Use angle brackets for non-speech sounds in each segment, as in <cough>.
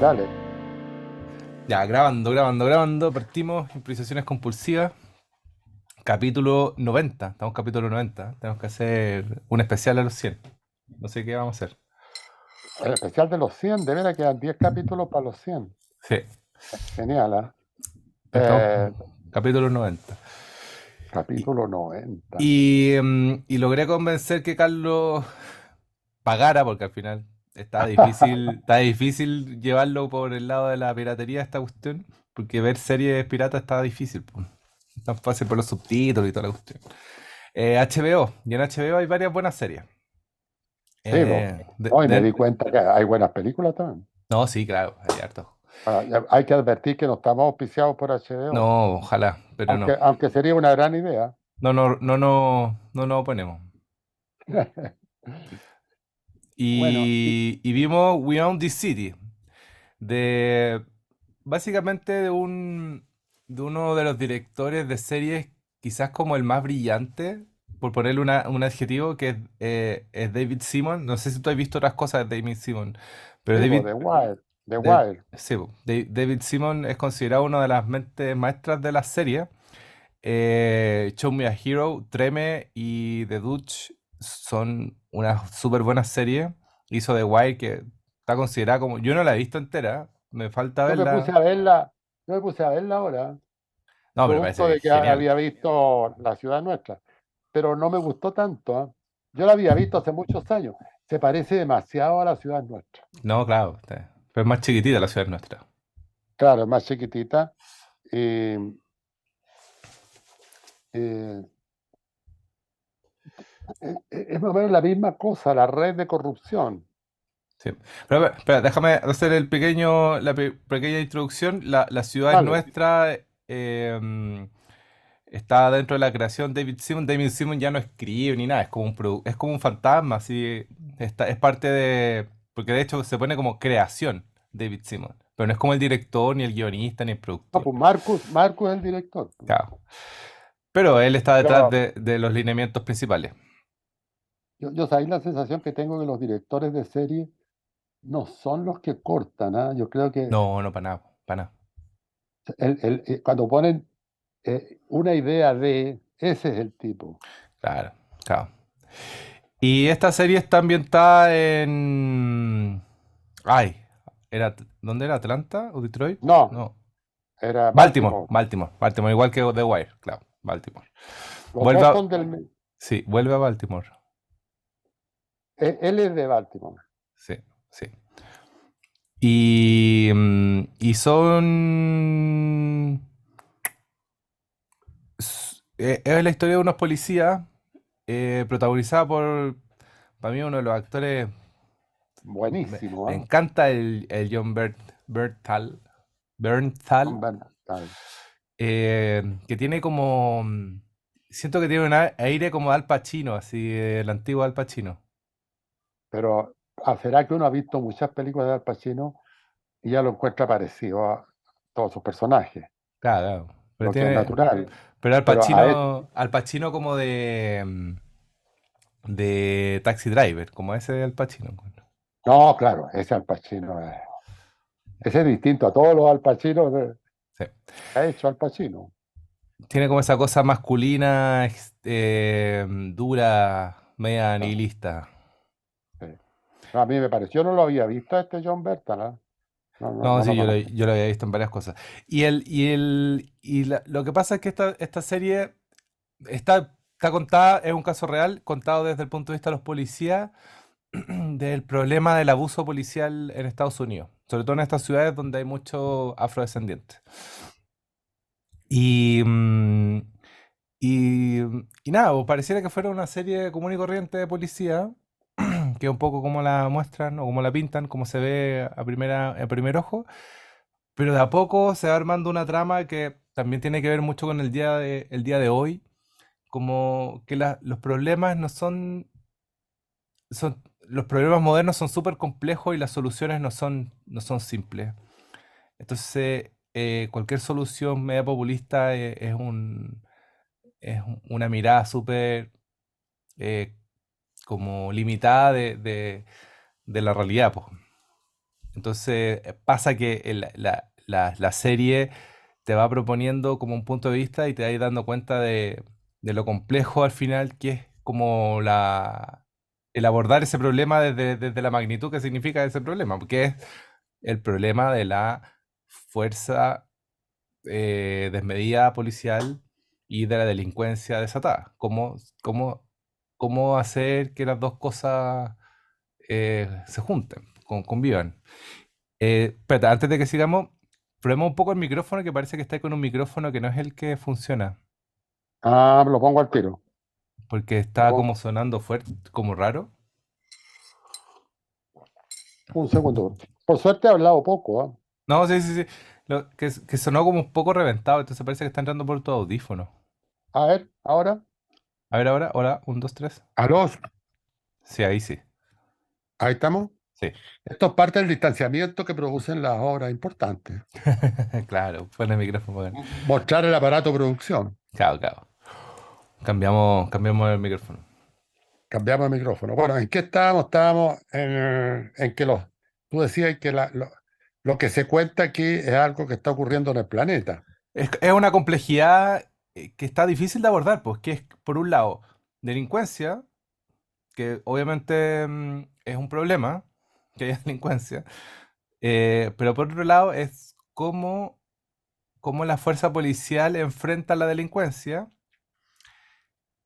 Dale. Ya, grabando, grabando, grabando. Partimos. Improvisaciones compulsivas. Capítulo 90. Estamos capítulo 90. Tenemos que hacer un especial a los 100. No sé qué vamos a hacer. El especial de los 100, de veras quedan 10 capítulos para los 100. Sí. Genial. Estamos- Eh, capítulo 90. capítulo 90. Y, mm, y logré convencer que Carlos pagara, porque al final está difícil, <laughs> está difícil llevarlo por el lado de la piratería esta cuestión, porque ver series piratas está difícil, pues. Es tan fácil por los subtítulos y toda la cuestión. Eh, HBO, y en HBO hay varias buenas series. Sí, Eh, de- Hoy me de- di cuenta que hay buenas películas también. No, sí, claro, hay harto. Ah, hay que advertir que no estamos auspiciados por HBO. No, ojalá, pero no. aunque, aunque sería una gran idea. No, no, no, no, no nos oponemos. <laughs> Y, Bueno, y vimos We Own This City, de básicamente de un de uno de los directores de series, quizás como el más brillante, por ponerle una- un adjetivo, que es, eh, es David Simon. No sé si tú has visto otras cosas de David Simon, pero Sí, David, po, The Wire. The sí, po, Da- David Simon es considerado una de las mentes maestras de la serie. Eh, Show Me a Hero, Treme y The Dutch son unas súper buenas series. Hizo The Wire, que está considerada como. Yo no la he visto entera, me falta Yo me verla. puse a verla, yo me puse a verla ahora, No, pero me de que genial. había visto La ciudad nuestra, pero no me gustó tanto. ¿ah? Yo la había visto hace muchos años. Se parece demasiado a La ciudad nuestra. No, claro, pero es más chiquitita la ciudad nuestra. Claro, es más chiquitita. Eh, e- e- es más o menos la misma cosa, la red de corrupción. Sí. Pero, déjame hacer el pequeño, la pe- pequeña introducción. La, la ciudad es Dale. nuestra. eh, mm, está dentro de la creación David Simon. David Simon ya no escribe ni nada, es como un, es como un fantasma, así. Está, es parte de. Porque de hecho se pone como creación David Simon. Pero no es como el director, ni el guionista, ni el productor. pues Marcus, Marcus es el director. Claro. Pero él está detrás de, de los lineamientos principales. Yo, yo sabéis la sensación que tengo que los directores de serie no son los que cortan. ¿ah? Yo creo que No, no, para nada, para nada. el- el- eh, cuando ponen eh, una idea de, ese es el tipo. Claro, claro. Y esta serie está ambientada en... Ay, era... ¿dónde era? ¿Atlanta o Detroit? No, No. era Baltimore, Baltimore, Baltimore, igual que The Wire, claro, Baltimore. Los Vuelve dos a- son del me- Sí, vuelve a Baltimore. Eh, Él es de Baltimore. Sí, sí. Y, mm, y son... eh, Es la historia de unos policías eh, protagonizada por, para mí, uno de los actores Buenísimo. Me ¿ah? encanta el, el John Bert, Berthal, Bernthal, Damme. eh, que tiene como... mm, Siento que tiene un aire como Al Pacino, así, el antiguo Al Pacino. Pero ah, será que uno ha visto muchas películas de Al Pacino y ya lo encuentra parecido a todos sus personajes, Claro. Pero, es tiene- natural. pero Al Pero Pacino, Al Pacino como de... mm, de Taxi Driver, como ese de Al Pacino. No, claro, ese Al Pacino es, ese es distinto a todos los Al Pacino Sí. ha hecho Al Pacino. Tiene como esa cosa masculina, eh, dura, media nihilista. No, a mí me pareció, no lo había visto este John Bertal. No, no, No, no sí, yo lo, conozco. yo lo había visto en varias cosas. Y el, y el, y la- lo que pasa es que esta, esta serie está, está contada, es un caso real, contado desde el punto de vista de los policías, <clears throat> del problema del abuso policial en Estados Unidos, sobre todo en estas ciudades donde hay muchos afrodescendientes. Y, mm, y, y nada, pues, pareciera que fuera una serie común y corriente de policía, que un poco como la muestran o como la pintan, como se ve a primera, a primer ojo, pero de a poco se va armando una trama que también tiene que ver mucho con el día de, el día de hoy, como que los problemas no son, son, los problemas modernos son súper complejos y las soluciones no son, no son simples. Entonces, eh, cualquier solución media populista eh, es un, es un- una mirada súper eh, como limitada de, de- la realidad, po. Entonces eh, pasa que la, la- la serie te va proponiendo como un punto de vista y te vas dando cuenta de, de lo complejo al final que es como la, el abordar ese problema desde, desde la magnitud que significa ese problema, porque es el problema de la fuerza eh, desmedida policial y de la delincuencia desatada. ¿Cómo, cómo, cómo hacer que las dos cosas eh, se junten, con- convivan? Eh, espérate, antes de que sigamos, probemos un poco el micrófono, que parece que está con un micrófono que no es el que funciona, Ah, lo pongo al tiro. porque está como sonando fuerte, como raro. Un segundo. Por suerte he hablado poco, ¿ah? No, sí, sí, sí. Lo- que, que sonó como un poco reventado, entonces parece que está entrando por tu audífono. A ver, ahora. A ver ahora, hola, un, dos, tres. Aló, Sí, ahí sí. ahí estamos. Sí. Esto es parte del distanciamiento que producen las obras importantes. <laughs> Claro, pon el micrófono. Mostrar el aparato de producción. Claro, claro. Cambiamos, cambiamos el micrófono. Cambiamos el micrófono. Bueno, ¿en qué estábamos? Estábamos en, en que los, tú decías que la- lo, lo que se cuenta aquí es algo que está ocurriendo en el planeta. Es, es una complejidad eh, que está difícil de abordar, pues, que es, por un lado, delincuencia, que obviamente mm, es un problema, <laughs> que haya delincuencia, eh, pero por otro lado es cómo, cómo la fuerza policial enfrenta la delincuencia.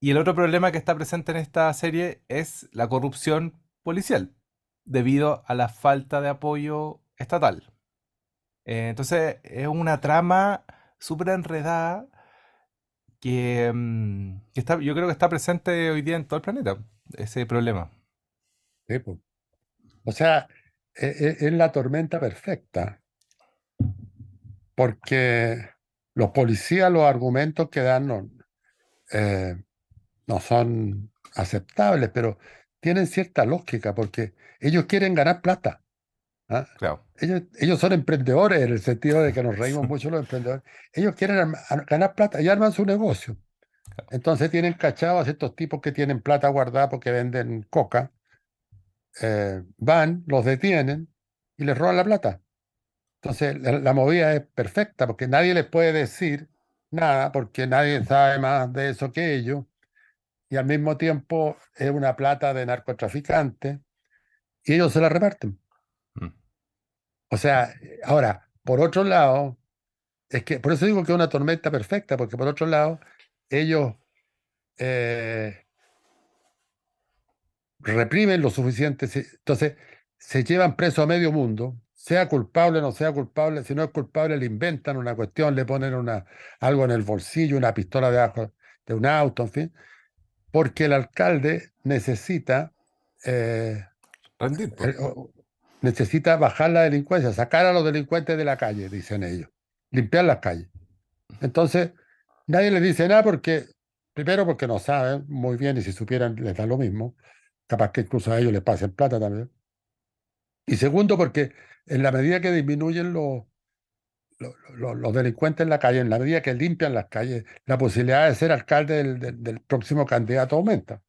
Y el otro problema que está presente en esta serie es la corrupción policial, debido a la falta de apoyo estatal. Eh, entonces es una trama súper enredada mm, que está, yo creo que está presente hoy día en todo el planeta, ese problema. Pues. O sea, e- e- es, la tormenta perfecta. Porque los policías, los argumentos que dan no, eh, no son aceptables, pero tienen cierta lógica porque ellos quieren ganar plata. ¿Ah? Claro. Ellos, ellos son emprendedores en el sentido de que nos reímos <laughs> mucho los emprendedores. Ellos quieren ganar plata y arman su negocio. Entonces tienen cachados a estos tipos que tienen plata guardada porque venden coca. eh, van, los detienen y les roban la plata. Entonces la, la movida es perfecta porque nadie les puede decir nada porque nadie sabe más de eso que ellos. Y al mismo tiempo es una plata de narcotraficantes y ellos se la reparten. O sea, ahora, por otro lado, es que por eso digo que es una tormenta perfecta, porque por otro lado, ellos eh, reprimen lo suficiente, entonces se llevan preso a medio mundo, sea culpable o no sea culpable, si no es culpable le inventan una cuestión, le ponen una, algo en el bolsillo, una pistola debajo de un auto, en fin, porque el alcalde necesita eh, Rendir, pues. Necesita bajar la delincuencia, sacar a los delincuentes de la calle, dicen ellos, limpiar las calles. Entonces, nadie les dice nada porque, primero porque no saben muy bien y si supieran les da lo mismo, capaz que incluso a ellos les pasen plata también. Y segundo porque en la medida que disminuyen los, los, los- los delincuentes en la calle, en la medida que limpian las calles, la posibilidad de ser alcalde del, del- del próximo candidato aumenta.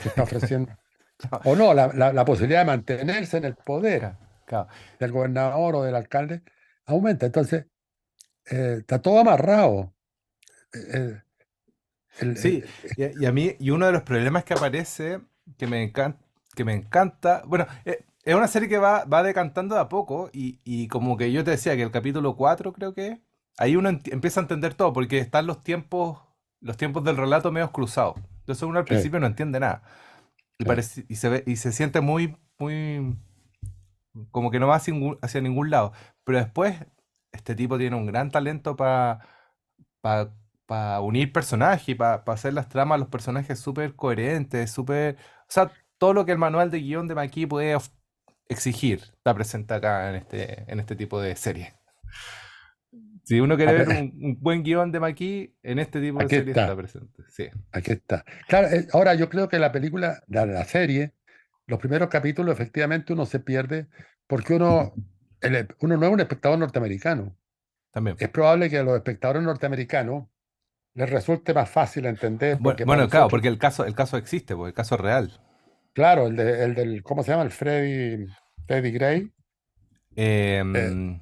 Se está ofreciendo. <laughs> O no, la, la- la posibilidad de mantenerse en el poder Claro, del gobernador o del alcalde aumenta. Entonces, eh, está todo amarrado. Eh, eh, el- Sí, el- y, a mí, y uno de los problemas que aparece, que me encanta, que me encanta, bueno, eh, es una serie que va, va decantando de a poco, y, y como que yo te decía que el capítulo 4 creo que ahí uno empieza a entender todo, porque están los tiempos, los tiempos del relato medios cruzados. Entonces uno al Sí. principio no entiende nada. Y, Sí. parece, y, se ve, y se siente muy, muy, como que no va hacia ningún, hacia ningún lado. Pero después, este tipo tiene un gran talento para para unir personajes, para hacer las tramas, los personajes súper coherentes, súper... O sea, todo lo que el manual de guion de Maki puede exigir está presente acá en este, en este tipo de serie. Si uno quiere ver un, un buen guion de Maki, en este tipo de Aquí serie está. está presente. Sí. Aquí está. Claro, eh, ahora yo creo que la película, la, la serie, los primeros capítulos, efectivamente uno se pierde porque uno, el- uno no es un espectador norteamericano. También. Es probable que a los espectadores norteamericanos les resulte más fácil entender. Bueno, Porque bueno, para claro, porque el caso, el caso existe, porque el caso es real. Claro, el, de- el del, ¿cómo se llama? El Freddy, Freddy Gray. Eh, Eh,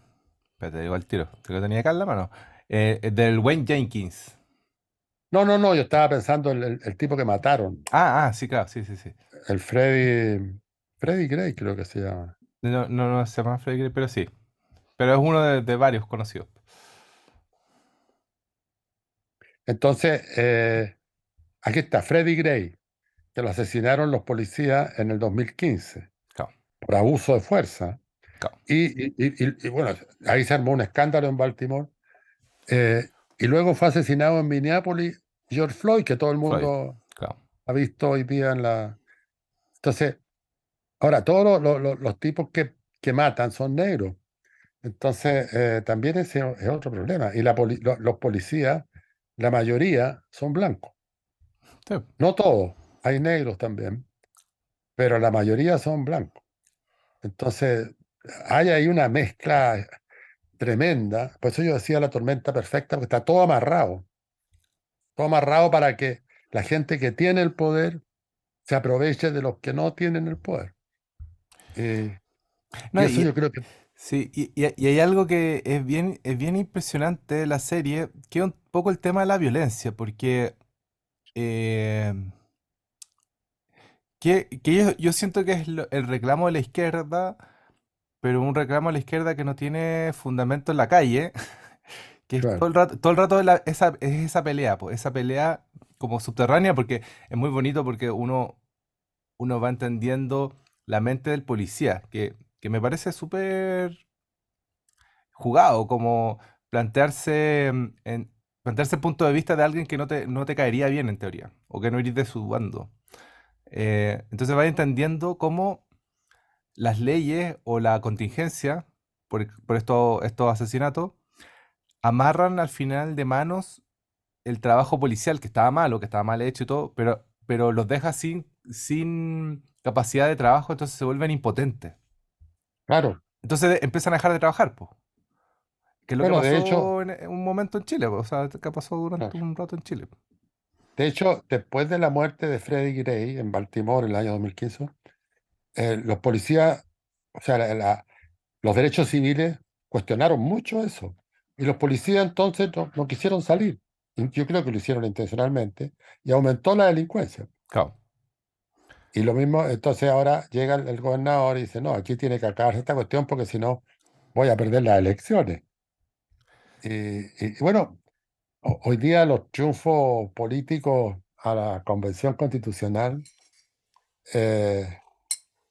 espérate, digo al tiro. Te lo tenía acá en la mano. Eh, eh, del Wayne Jenkins. no, no, no, yo estaba pensando en el, el tipo que mataron, Ah, ah, sí, claro, sí, sí, sí. El Freddy, Freddy Gray creo que se llama. No, no, no se llama Freddy Gray, pero sí. Pero es uno de, de varios conocidos. Entonces, eh, aquí está, Freddy Gray, que lo asesinaron los policías en el 2015 Claro, por abuso de fuerza. claro. Y, y- y- y- y bueno, ahí se armó un escándalo en Baltimore. eh, y luego fue asesinado en Minneapolis George Floyd, que todo el mundo claro. ha visto hoy día en la... Entonces, ahora, todos los, los- los- los tipos que, que matan son negros. Entonces, eh, también ese es otro problema. Y la poli- lo- los policías, la mayoría son blancos. Sí. No todos, hay negros también, pero la mayoría son blancos. Entonces, hay ahí una mezcla tremenda. Por eso yo decía la tormenta perfecta, porque está todo amarrado. Todo amarrado para que la gente que tiene el poder se aproveche de los que no tienen el poder. Eh, No, y eso y- yo creo que Sí, y, hay algo que es bien, es bien impresionante de la serie, que es un poco el tema de la violencia, porque eh, que, que yo, yo siento que es lo- el reclamo de la izquierda, pero un reclamo de la izquierda que no tiene fundamento en la calle, <laughs> que es todo el rato, todo el rato la- esa, es esa pelea, pues, esa pelea como subterránea, porque es muy bonito porque uno, uno va entendiendo la mente del policía, que, que me parece súper jugado, como plantearse mm, en, plantearse el punto de vista de alguien que no te, no te caería bien en teoría, o que no iría de su bando. Eh, entonces vas entendiendo cómo las leyes o la contingencia por, por estos, estos asesinatos amarran al final de manos el trabajo policial, que estaba malo, que estaba mal hecho y todo, pero, pero los deja sin, sin capacidad de trabajo, entonces se vuelven impotentes. Claro. Entonces de- empiezan a dejar de trabajar, pues. Que es lo Bueno, que de pasó hecho- en, un momento en Chile, po, o sea, que pasó durante Claro. un rato en Chile. De hecho, después de la muerte de Freddie Gray en Baltimore en el año 2015, eh, los policías, o sea, la- la- los derechos civiles cuestionaron mucho eso. Y los policías entonces no, no quisieron salir. Yo creo que lo hicieron intencionalmente y aumentó la delincuencia. Claro. Y lo mismo, entonces ahora llega el, el gobernador y dice, no, aquí tiene que acabarse esta cuestión porque si no voy a perder las elecciones. Y, bueno, ho- hoy día los triunfos políticos a la Convención Constitucional eh,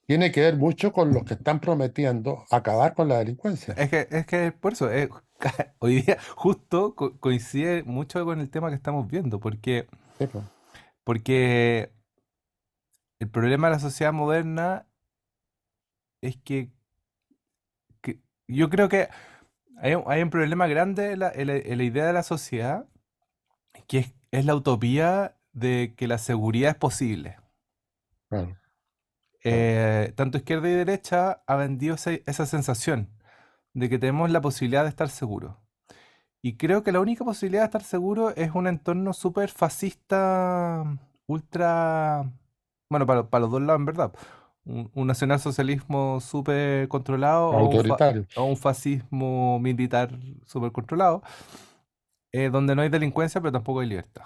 tiene que ver mucho con los que están prometiendo acabar con la delincuencia. Es que, es que por eso, eh, <laughs> hoy día justo co- coincide mucho con el tema que estamos viendo, porque, porque el problema de la sociedad moderna es que, que yo creo que hay, un- hay un problema grande en la, en la- en la idea de la sociedad, que es, es la utopía de que la seguridad es posible. Eh, tanto izquierda y derecha ha vendido esa sensación de que tenemos la posibilidad de estar seguros. Y creo que la única posibilidad de estar seguro es un entorno súper fascista, ultra, bueno, para, para los dos lados en verdad. Un, un nacionalsocialismo súper controlado o un, Autoritario. o un fascismo militar súper controlado, eh, donde no hay delincuencia pero tampoco hay libertad.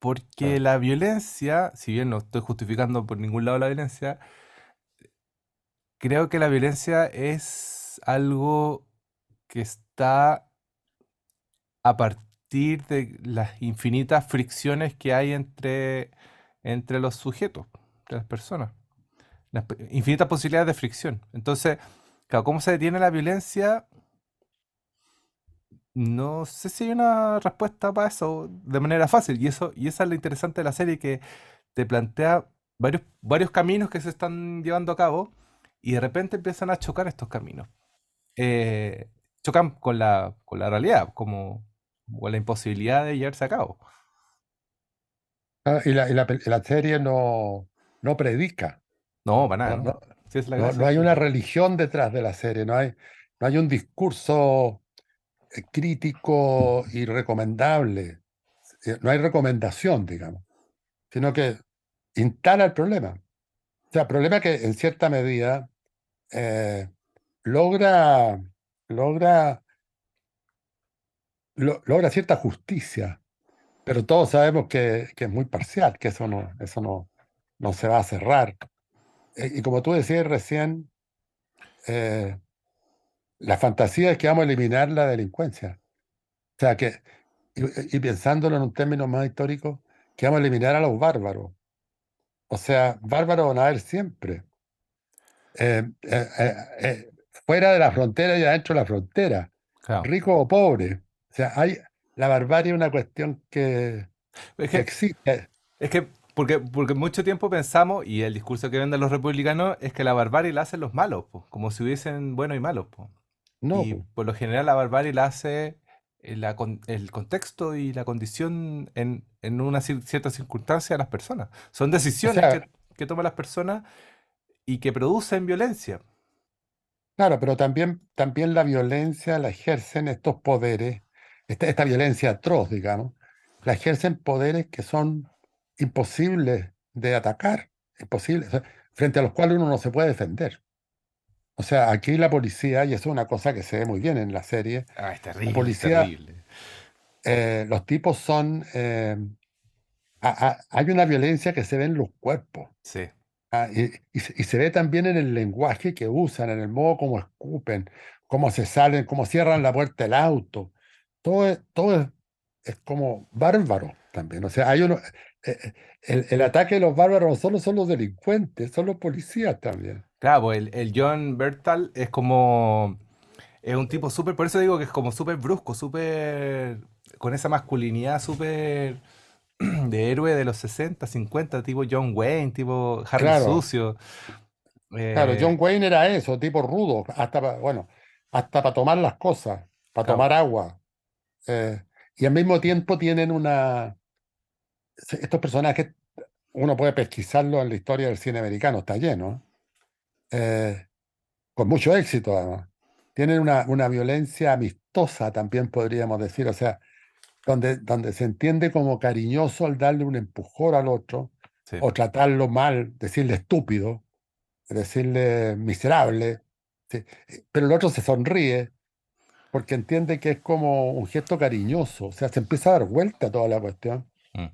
Porque Claro. la violencia, si bien no estoy justificando por ningún lado la violencia, creo que la violencia es algo que está a partir de las infinitas fricciones que hay entre, entre los sujetos, entre las personas. Las infinitas posibilidades de fricción. Entonces, ¿cómo se detiene la violencia? No sé si hay una respuesta para eso de manera fácil. Y eso, y esa es lo interesante de la serie, que te plantea varios, varios caminos que se están llevando a cabo y de repente empiezan a chocar estos caminos. Eh, chocan con la, con la realidad, como con la imposibilidad de llevarse a cabo. Ah, y la, y la la serie no, no predica. No, para nada, No, ¿no? Sí, es la no, no hay una religión detrás de la serie, no hay, no hay un discurso eh, crítico y recomendable. Eh, No hay recomendación, digamos, sino que instala el problema. O sea, el problema que en cierta medida eh, logra, logra, lo- logra cierta justicia, pero todos sabemos que, que es muy parcial, que eso no, eso no, no se va a cerrar. Eh, Y como tú decías recién, eh, la fantasía es que vamos a eliminar la delincuencia. O sea, que, y, y pensándolo en un término más histórico, que vamos a eliminar a los bárbaros. O sea, bárbaros van a haber siempre. Eh, eh, eh, fuera de la frontera y adentro de la frontera, Claro. rico o pobre. O sea, hay, la barbarie es una cuestión que, Es que que, existe. es que porque, porque mucho tiempo pensamos, y el discurso que venden los republicanos, es que la barbarie la hacen los malos, po, como si hubiesen buenos y malos. po. No, Y po. por lo general la barbarie la hace el, la con- el contexto y la condición en, en una cierta circunstancia de las personas. Son O decisiones sea, que, que toman las personas y que producen violencia. claro, pero también, también la violencia la ejercen estos poderes, esta, esta violencia atroz, digamos, la ejercen poderes que son imposibles de atacar, imposibles, o sea, frente a los cuales uno no se puede defender. O sea, aquí la policía, y eso es una cosa que se ve muy bien en la serie, Ah, es la terrible, es policía, terrible. eh, los tipos son, eh, a- a- hay una violencia que se ve en los cuerpos. Sí, Ah, y, se ve también en el lenguaje que usan, en el modo como escupen, cómo se salen, cómo cierran la puerta del auto. Todo es, todo es, es como bárbaro también. O sea, hay uno, eh, eh, el, el ataque de los bárbaros no solo son los delincuentes, son los policías también. claro, pues el, el John Bertal es como, es un tipo súper, por eso digo que es como súper brusco, súper, con esa masculinidad súper <clears throat> de héroe de los 60, 50, tipo John Wayne, tipo Harry Claro, Sucio. claro, eh, John Wayne era eso, tipo rudo, hasta pa- bueno, hasta para tomar las cosas, para claro, tomar agua. eh, y al mismo tiempo tienen una, estos personajes, uno puede pesquisarlo en la historia del cine americano, está lleno, eh, con mucho éxito además. Tienen una, una violencia amistosa, también podríamos decir, o sea, donde, donde se entiende como cariñoso al darle un empujón al otro, sí, o tratarlo mal, decirle estúpido, decirle miserable, sí, eh, Pero el otro se sonríe porque entiende que es como un gesto cariñoso, o sea, se empieza a dar vuelta toda la cuestión. mm,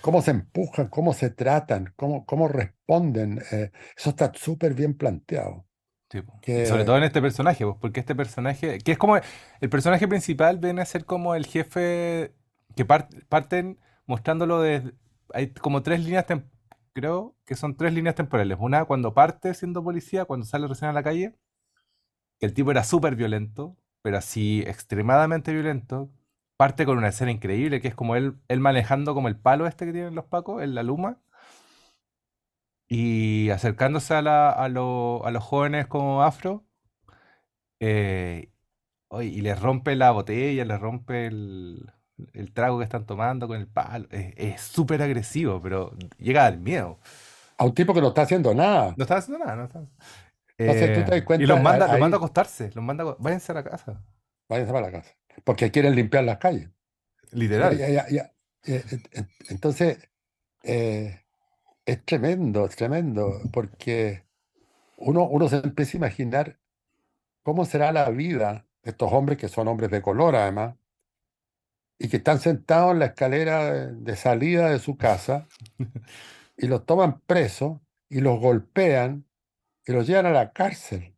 Cómo se empujan, cómo se tratan, cómo, cómo responden, eh, eso está súper bien planteado. Sí, sobre todo en este personaje, pues, porque este personaje, que es como el personaje principal, viene a ser como el jefe que par- parten mostrándolo de, hay como tres líneas, tem- creo que son tres líneas temporales. Una cuando parte siendo policía, cuando sale recién a la calle, que el tipo era súper violento, pero así extremadamente violento. Parte con una escena increíble, que es como él, él manejando como el palo este que tienen los pacos, en la luma, y acercándose a, la- a, lo- a los jóvenes como afro, eh, y les rompe la botella, les rompe el, el trago que están tomando con el palo. Es súper agresivo, pero llega a dar miedo. a un tipo que no está haciendo nada. No están haciendo nada, no están. Entonces tú te das Eh, y cuenta, los manda, a- los manda a ahí, acostarse, los manda a, váyanse a la casa, váyanse para la casa, porque quieren limpiar las calles. Literal. ya, ya, ya. Eh, eh, eh, Entonces, eh, es tremendo, es tremendo, porque uno, uno se empieza a imaginar cómo será la vida de estos hombres que son hombres de color además, y que están sentados en la escalera de, salida de su casa y los toman presos y los golpean y los llevan a la cárcel.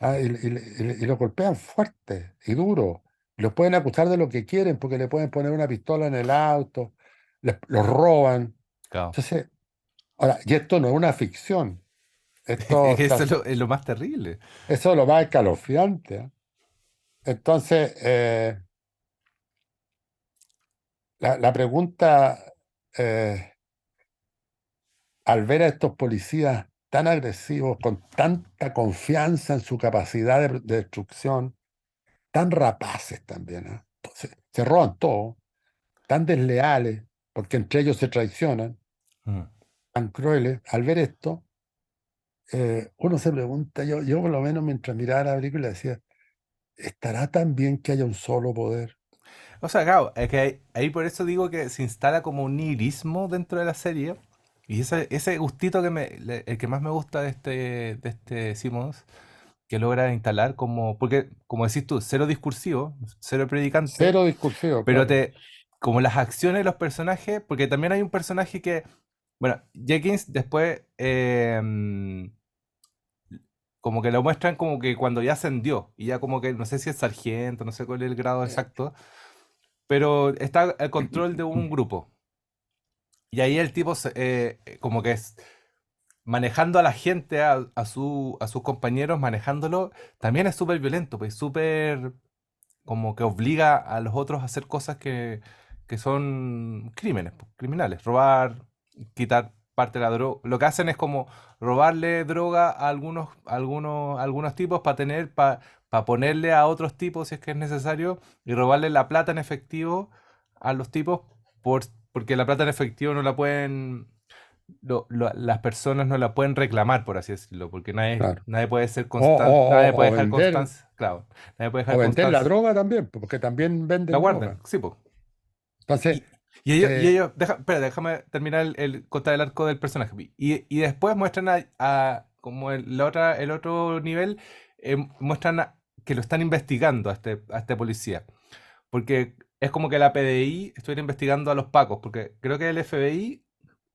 ah, y, y- y- y los golpean fuerte y duro. Los pueden acusar de lo que quieren porque le pueden poner una pistola en el auto, les- los roban. Claro. Entonces, ahora, y esto no es una ficción. Esto está <laughs> eso es lo, es lo más terrible. Eso es lo más escalofriante. ¿eh? Entonces, eh, la, la pregunta, eh, al ver a estos policías tan agresivos, con tanta confianza en su capacidad de, de destrucción, tan rapaces también, ¿eh? Se, se roban todo, tan desleales, porque entre ellos se traicionan, Mm. Tan crueles, al ver esto, eh, uno se pregunta, yo, yo por lo menos mientras miraba la película decía, ¿estará tan bien que haya un solo poder? O sea, claro, es que ahí, por eso digo que se instala como un nihilismo dentro de la serie. Y ese, ese gustito que me, el que más me gusta de este, de este Simmons, que logra instalar como, porque como decís tú, cero discursivo, cero predicante, Cero discursivo, pero claro. te, como las acciones de los personajes, porque también hay un personaje que, bueno, Jenkins después mm, como que lo muestran como que cuando ya ascendió, y ya como que, no sé si es sargento, no sé cuál es el grado exacto, pero está al control de un grupo. Y ahí el tipo se- eh, eh, como que es manejando a la gente, a, a su, a sus compañeros, manejándolo, también es súper violento, pues súper como que obliga a los otros a hacer cosas que, que son crímenes, pues, criminales, robar, quitar parte de la droga. Lo que hacen es como robarle droga a algunos, a algunos, a algunos tipos para tener, para ponerle a otros tipos si es que es necesario, y robarle la plata en efectivo a los tipos por, porque la plata en efectivo no la pueden, lo- lo- las personas no la pueden reclamar, por así decirlo, porque nadie, Claro. nadie puede ser O, constante, o- nadie o- puede o dejar vender, constancia, claro, nadie puede o dejar vender la constancia. droga también, porque también venden La guardan, droga. sí, pues. Entonces, Y, y ellos, y eh, ellos, deja, espera, déjame terminar el, el contar el arco del personaje. Y, y después muestran a, a- como el, la otra, el otro nivel, eh, muestran a- que lo están investigando a este, a este policía. Porque es como que la PDI estuviera investigando a los pacos, porque creo que el FBI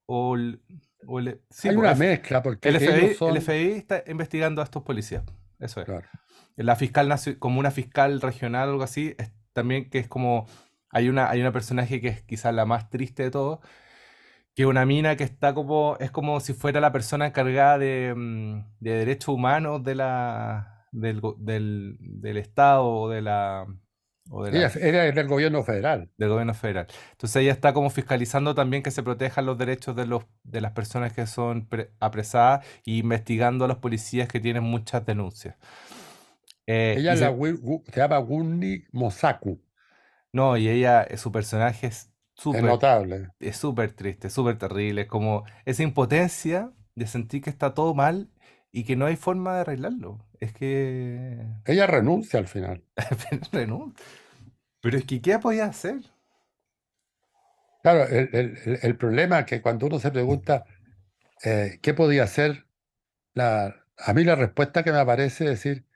o el... o el- sí, hay pues, una F- mezcla, porque el FBI, son... el FBI está investigando a estos policías. Eso es. Claro. La fiscal, como una fiscal regional o algo así, es también que es como, hay una, hay una personaje que es quizás la más triste de todo, que es una mina que está como, es como si fuera la persona encargada de, mm, de derechos humanos de la, del, del, del Estado o de la, de la- Ella del gobierno federal. del gobierno federal. Entonces ella está como fiscalizando también que se protejan los derechos de los de las personas que son pre- apresadas y investigando a los policías que tienen muchas denuncias. Eh, Ella se- se llama Gunni Mosaku. No, y ella, eh, su personaje es súper, notable. es súper triste, súper terrible. Es como esa impotencia de sentir que está todo mal y que no hay forma de arreglarlo. Es que Ella renuncia al final. <laughs> Pero es que ¿qué podía hacer? Claro, el- el problema es que cuando uno se pregunta eh, qué podía hacer, la, a mí la respuesta que me aparece es decir,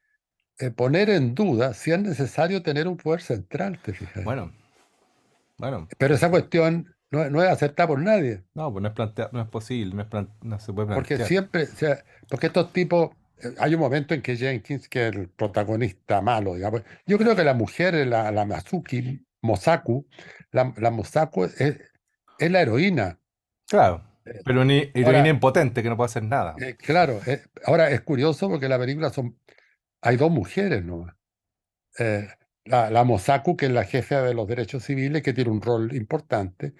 eh, poner en duda si es necesario tener un poder central, te fijas. Bueno, bueno. Pero esa cuestión no, no es aceptada por nadie, No, pues no es plantear, no es posible, no es plan- no se puede porque plantear. siempre, o sea, porque estos tipos, eh, hay un momento en que Jenkins, que es el protagonista malo, digamos, yo creo que la mujer, la, la Masuki, Mosaku, la, la Mosaku es, es la heroína. Claro, Eh, pero una ahora- heroína impotente que no puede hacer nada. Eh, claro, eh, ahora es curioso porque la película son, hay dos mujeres nomás. Eh, la, la Mosaku, que es la jefe de los derechos civiles, que tiene un rol importante,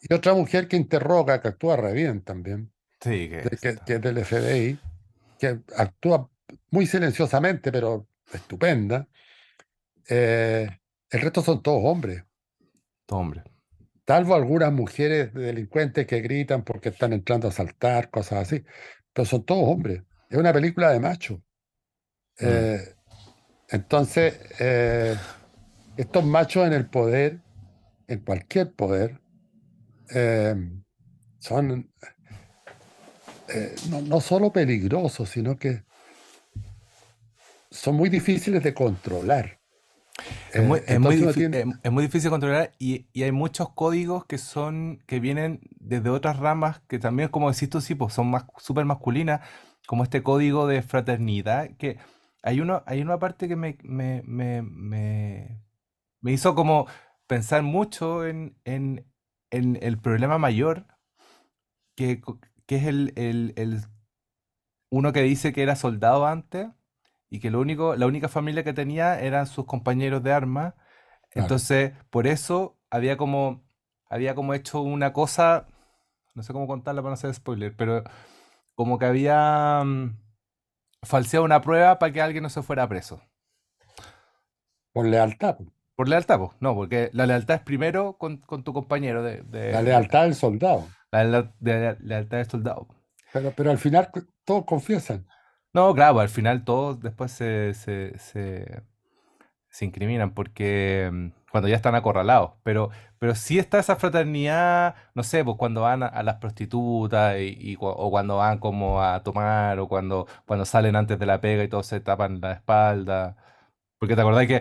y otra mujer que interroga, que actúa re bien también, Sí, que de- que, es del FBI, que actúa muy silenciosamente, pero estupenda. Eh, el resto son todos hombres, todo hombre. salvo algunas mujeres delincuentes que gritan porque están entrando a asaltar, cosas así, pero son todos hombres. Es una película de machos. Mm. Eh, entonces, eh, estos machos en el poder, en cualquier poder, eh, son no, no solo peligrosos, sino que son muy difíciles de controlar. Es muy, es tiene- es- es muy difícil controlar y, y hay muchos códigos que son, que vienen desde otras ramas que también, como decís tú, sí, pues son más súper masculinas, como este código de fraternidad, que hay uno, hay una parte que me, me, me, me, me hizo como pensar mucho en, en, en el problema mayor, que, que es el, el, el uno que dice que era soldado antes y que lo único, la única familia que tenía eran sus compañeros de armas. Claro. Entonces, por eso había como, había como hecho una cosa, no sé cómo contarla para no hacer spoiler, pero como que había mm, falseado una prueba para que alguien no se fuera preso. por lealtad. Por lealtad, pues. No, porque la lealtad es primero con, con tu compañero de, de- La lealtad del soldado. la de la lealtad del soldado. Pero, pero al final todos confiesan. No, claro, al final todos después se, se, se, se incriminan porque mm, cuando ya están acorralados. Pero, pero sí está esa fraternidad, no sé, pues cuando van a, las prostitutas y, o cuando van como a tomar o cuando, cuando salen antes de la pega y todos se tapan la espalda. Porque te acordás que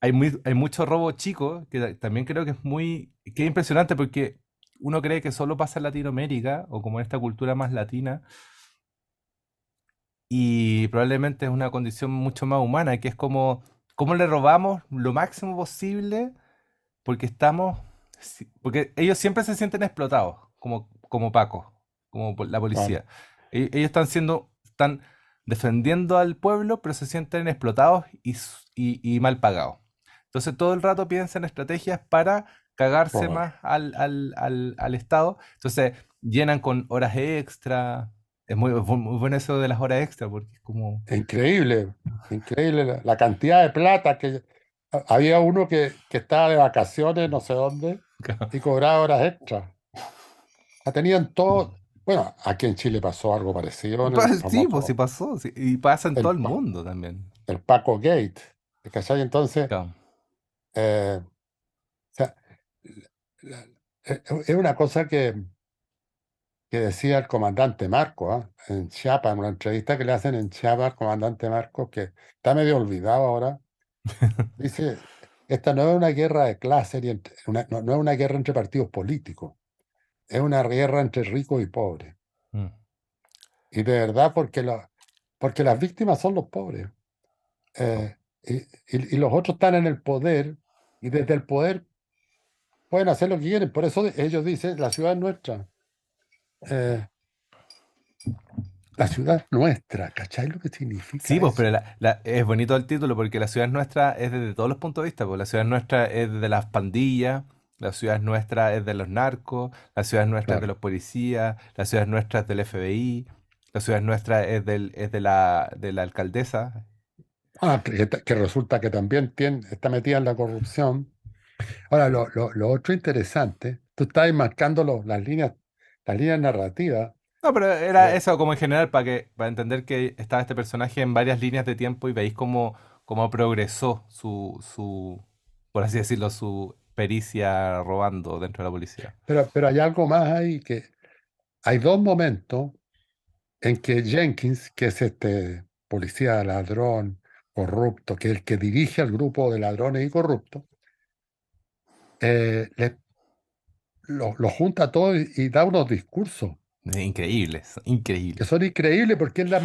hay, muy, hay mucho robo chico, que ta- también creo que es muy, que es impresionante porque uno cree que solo pasa en Latinoamérica o como en esta cultura más latina y probablemente es una condición mucho más humana, que es como, cómo le robamos lo máximo posible porque estamos, si- porque ellos siempre se sienten explotados, como, como Paco, como la policía. E- Ellos están siendo, están defendiendo al pueblo, pero se sienten explotados y, y- y mal pagados. Entonces todo el rato piensan en estrategias para cagarse más al, al, al, al Estado. Entonces llenan con horas extra. Es muy, bueno eso de las horas extra, porque es como... Increíble, increíble la, la cantidad de plata que había uno que, que estaba de vacaciones, no sé dónde, y cobraba horas extras. Tenían todo. Bueno, aquí en Chile pasó algo parecido Sí, pues sí pasó. sí, Y pasa en el, todo el mundo también. el Paco Gate. ¿Cachai? Entonces, Claro. eh, o sea, la- es es una cosa que, que decía el comandante Marco, ¿ah? En Chiapas, en una entrevista que le hacen en Chiapas al comandante Marco, que está medio olvidado ahora. Dice, esta no es una guerra de clase, ni entre- una- no, no es una guerra entre partidos políticos, es una guerra entre ricos y pobres. Mm. Y de verdad, porque, la- porque las víctimas son los pobres. eh, y, y- y los otros están en el poder, y desde el poder pueden hacer lo que quieren. Por eso ellos dicen, la ciudad es nuestra. Eh, la ciudad es nuestra, ¿cachai lo que significa Sí, pues, eso? pero la- la- es bonito el título porque la ciudad es nuestra es desde todos los puntos de vista. Pues la ciudad es nuestra es de las pandillas, la ciudad es nuestra es de los narcos, la ciudad es nuestra es de los policías, la ciudad es nuestra es del FBI, la ciudad es nuestra es, del, es de la, de la alcaldesa. Ah, que, resulta que también tiene, está metida en la corrupción. Ahora, lo, lo- lo otro interesante, tú estás marcando las líneas, las líneas narrativas. No, pero era eso como en general para que para entender que estaba este personaje en varias líneas de tiempo y veis cómo, cómo progresó su, su, por así decirlo, su pericia robando dentro de la policía. pero, pero hay algo más ahí que hay dos momentos en que Jenkins, que es este policía ladrón, corrupto, que es el que dirige al grupo de ladrones y corruptos, eh, le- lo, lo junta y, y da unos discursos Increíbles, que increíbles. son increíbles porque él, la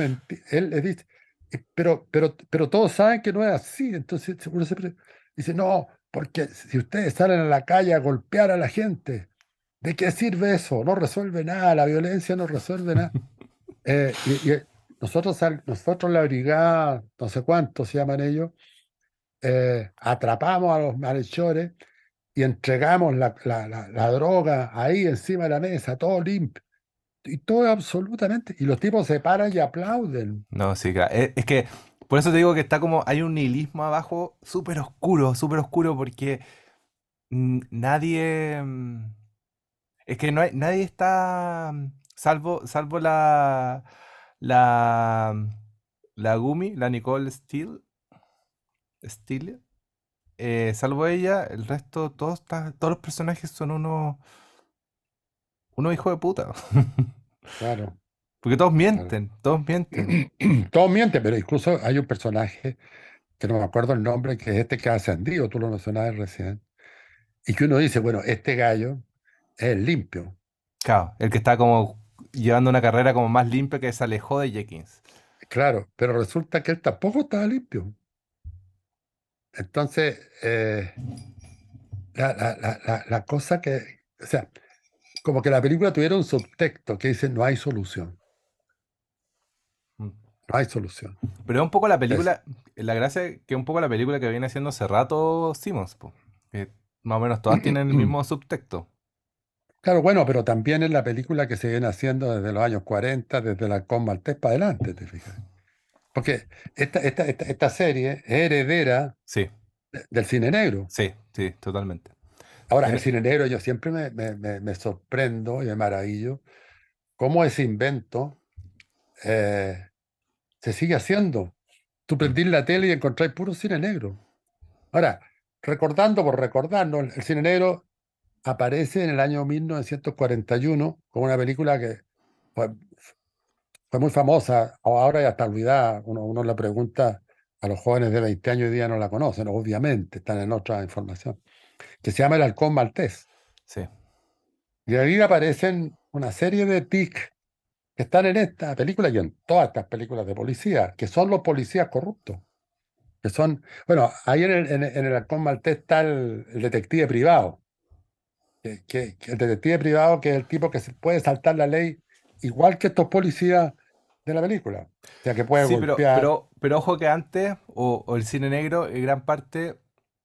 él le dice, "Eh, pero, pero, pero todos saben que no es así. Entonces uno siempre dice, no, porque si ustedes salen a la calle a golpear a la gente, ¿de qué sirve eso? No resuelve nada, la violencia no resuelve nada. <laughs> Eh, y, y nosotros, nosotros la brigada, no sé cuántos se llaman ellos, eh, atrapamos a los malhechores y entregamos la, la- la- la droga ahí encima de la mesa, todo limpio. Y todo absolutamente. Y los tipos se paran y aplauden. No, sí, claro. Es, es que por eso te digo que está como, hay un nihilismo abajo súper oscuro, súper oscuro, porque nadie, mm, es que no nadie está, mm, salvo, salvo la, la, mm, la Gumi, la Nicole Steele, Steele, eh, salvo ella, el resto, todos, todos los personajes son unos, unos hijos de puta. <laughs> Claro. Porque todos claro. mienten, todos mienten. <clears throat> Todos mienten, pero incluso hay un personaje que no me acuerdo el nombre, que es este que ha ascendido, tú lo mencionabas recién, y que uno dice, bueno, este gallo es el limpio. Claro, el que está como llevando una carrera como más limpia que se alejó de Jenkins. Claro, pero resulta que él tampoco estaba limpio. Entonces, eh, la, la- la- la- la cosa que, o sea, como que la película tuviera un subtexto que dice, no hay solución, Mm. no hay solución. Pero es un poco la Es- película, la gracia es que es un poco la película que viene haciendo hace rato Simmons, po, que más o menos todas tienen el mismo subtexto. Claro, bueno, pero también es la película que se viene haciendo desde los años 40, desde la Con Maltés para adelante, te fijas. Porque esta, esta, esta, esta serie es heredera Sí, de- del cine negro. sí, sí, totalmente. Ahora, el cine negro yo siempre me, me- me- me sorprendo y me maravillo cómo ese invento eh, se sigue haciendo. Tú mm, prendís la tele y encontrás puro cine negro. Ahora, recordando por recordarnos, el cine negro aparece en el año 1941 con una película que fue, fue muy famosa, ahora ya está olvidada. Uno, uno le pregunta a los jóvenes de 20 años y día no la conocen, obviamente, están en otra información, que se llama El Halcón Maltés. Sí. Y ahí aparecen una serie de TIC que están en esta película y en todas estas películas de policía, que son los policías corruptos. Que son, bueno, ahí en el, en, el Halcón Maltés está el, detective privado. Que, que, el detective privado, que es el tipo que se puede saltar la ley, igual que estos policías de la película. O sea, que puede Sí, pero, pero, pero ojo que antes, o, o el cine negro, en gran parte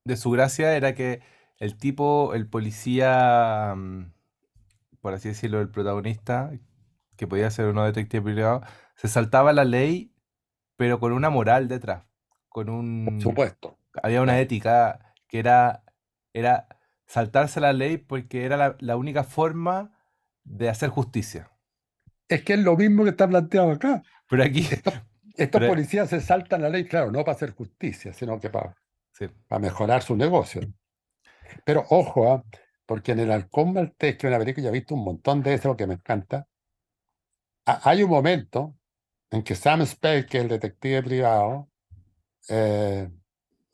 de su gracia era que el tipo, el policía, mm, por así decirlo, el protagonista, que podía ser uno detective privado, se saltaba la ley, pero con una moral detrás, con Por un, supuesto. había una ética que era, era saltarse la ley porque era la, la única forma de hacer justicia. Es que es lo mismo que está planteado acá. Pero aquí, Estos, <laughs> estos pero, policías se saltan la ley, claro, no para hacer justicia, sino que para, sí, para mejorar su negocio. Pero ojo, ¿ah? porque en el Halcón Maltés, que es una película que he visto un montón de eso, que me encanta, ha- hay un momento en que Sam Spade, que es el detective privado, eh,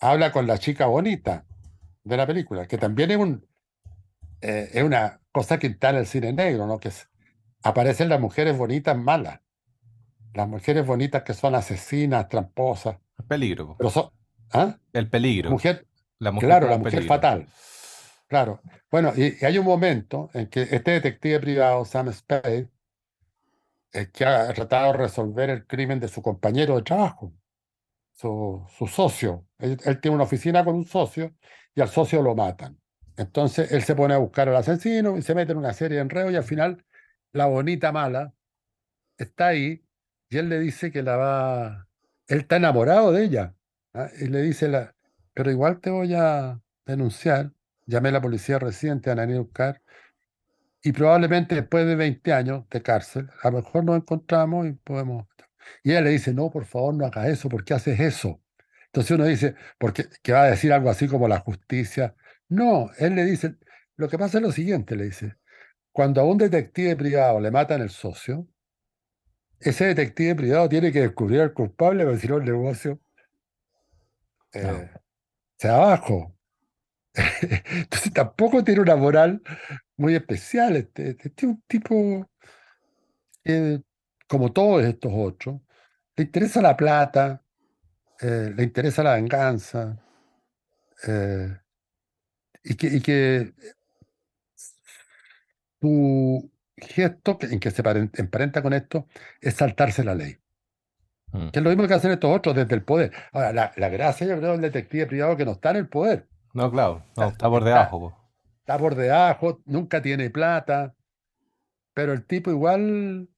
habla con la chica bonita de la película, que también es, un, eh, es una cosa que está en el cine negro, ¿no? Que es- aparecen las mujeres bonitas malas, las mujeres bonitas que son asesinas, tramposas, el peligro, pero son, ¿ah? El peligro. mujer, La mujer claro, la mujer peligro. fatal, claro. Bueno, y, y hay un momento en que este detective privado, Sam Spade, eh, que ha tratado de resolver el crimen de su compañero de trabajo, su, su socio. Él, él tiene una oficina con un socio y al socio lo matan. Entonces él se pone a buscar al asesino y se mete en una serie de enredos y al final la bonita mala está ahí y él le dice que la va... Él está enamorado de ella. ¿ah? Y le dice, la, pero igual te voy a denunciar. Llamé a la policía reciente, a Nani buscar y probablemente después de 20 años de cárcel, a lo mejor nos encontramos y podemos... Y ella le dice, no, por favor, no hagas eso, ¿por qué haces eso? Entonces uno dice, porque que va a decir algo así como la justicia. No, él le dice, lo que pasa es lo siguiente, le dice, cuando a un detective privado le matan el socio, ese detective privado tiene que descubrir al culpable, porque si no el negocio eh, va abajo. <laughs> Entonces tampoco tiene una moral muy especial. Este, este es un tipo que, como todos estos otros, le interesa la plata, eh, le interesa la venganza, eh, y que, y que su gesto en que se paren- emparenta con esto es saltarse la ley, Mm. que es lo mismo que hacen estos otros desde el poder. Ahora, la, la gracia, yo creo, del detective privado que no está en el poder, No, claro, no, está, está por está, debajo, po. está por debajo, nunca tiene plata, pero el tipo igual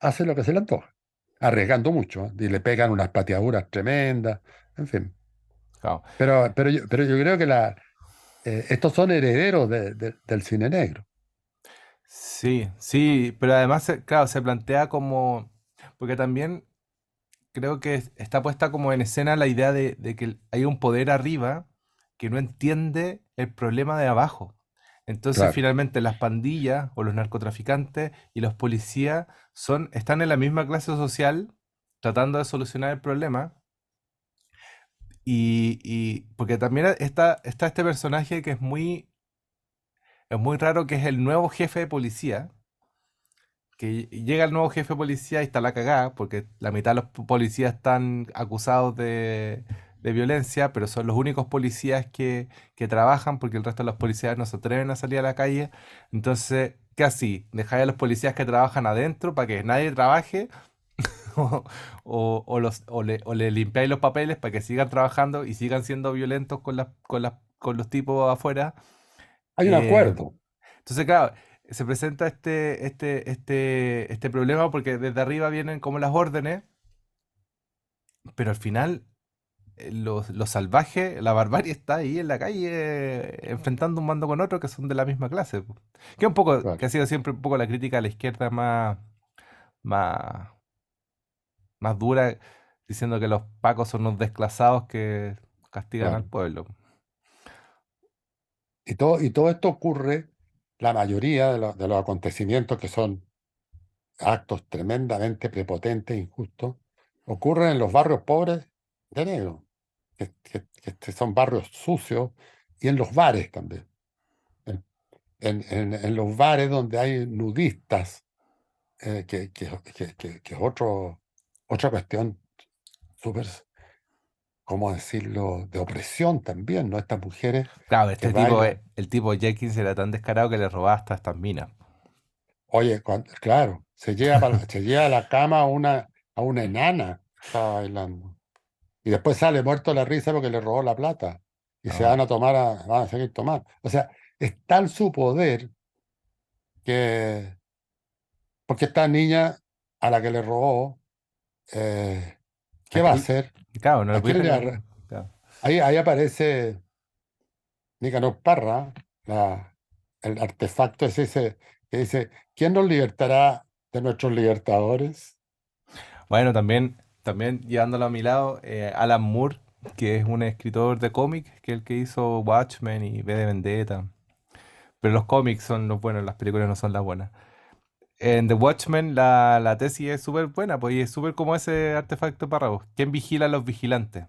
hace lo que se le antoja, arriesgando mucho, ¿eh? y le pegan unas pateaduras tremendas, en fin. Claro. Pero, pero, yo, pero yo creo que la, eh, estos son herederos de- de- del cine negro. Sí, sí, pero además, se- claro, se plantea como, porque también creo que es- está puesta como en escena la idea de, de que hay un poder arriba que no entiende el problema de abajo. Entonces, Claro, finalmente, las pandillas o los narcotraficantes y los policías son, están en la misma clase social tratando de solucionar el problema. Y, y porque también está, está este personaje que es muy, es muy raro, que es el nuevo jefe de policía que llega el nuevo jefe de policía y está la cagada, porque la mitad de los po- policías están acusados de, de violencia, pero son los únicos policías que, que trabajan, porque el resto de los policías no se atreven a salir a la calle. Entonces, ¿qué así? ¿Dejáis a los policías que trabajan adentro para que nadie trabaje? <laughs> ¿O, o- o los, o le, o le limpiáis los papeles para que sigan trabajando y sigan siendo violentos con, las, con, las, con los tipos afuera? hay un Eh, acuerdo. entonces, claro, se presenta este, este, este, este problema porque desde arriba vienen como las órdenes, pero al final eh, los, los salvajes, la barbarie está ahí en la calle eh, enfrentando un mando con otro que son de la misma clase. Que un poco, que ha sido siempre un poco la crítica a la izquierda más, más, más dura, diciendo que los pacos son unos desclasados que castigan al pueblo. Y todo, y todo esto ocurre, la mayoría de, los acontecimientos que son actos tremendamente prepotentes e injustos, ocurren en los barrios pobres de negro, que, son barrios sucios, y en los bares también. En, en, los bares donde hay nudistas, eh, que, que, es otro, otra cuestión súper, ¿cómo decirlo?, de opresión también, ¿no? Estas mujeres. Claro, este tipo, el tipo Jenkins era tan descarado que le robaba hasta estas minas. Oye, claro, se lleva, se lleva a la cama a una, a una enana, estaba bailando. Y después sale muerto la risa porque le robó la plata. Y se ah. van a tomar, a, van a seguir tomando. O sea, es tal su poder que. Porque esta niña a la que le robó, eh, ¿qué va a hacer? Claro, no ahí, ahí aparece Nicanor Parra, la, el artefacto es ese que dice: ¿Quién nos libertará de nuestros libertadores? Bueno, también también llevándolo a mi lado, eh, Alan Moore, que es un escritor de cómics, que es el que hizo Watchmen y V de Vendetta. Pero los cómics son los buenos, las películas no son las buenas. En The Watchmen la, la tesis es súper buena, pues es súper como ese artefacto para vos. ¿Quién vigila a los vigilantes?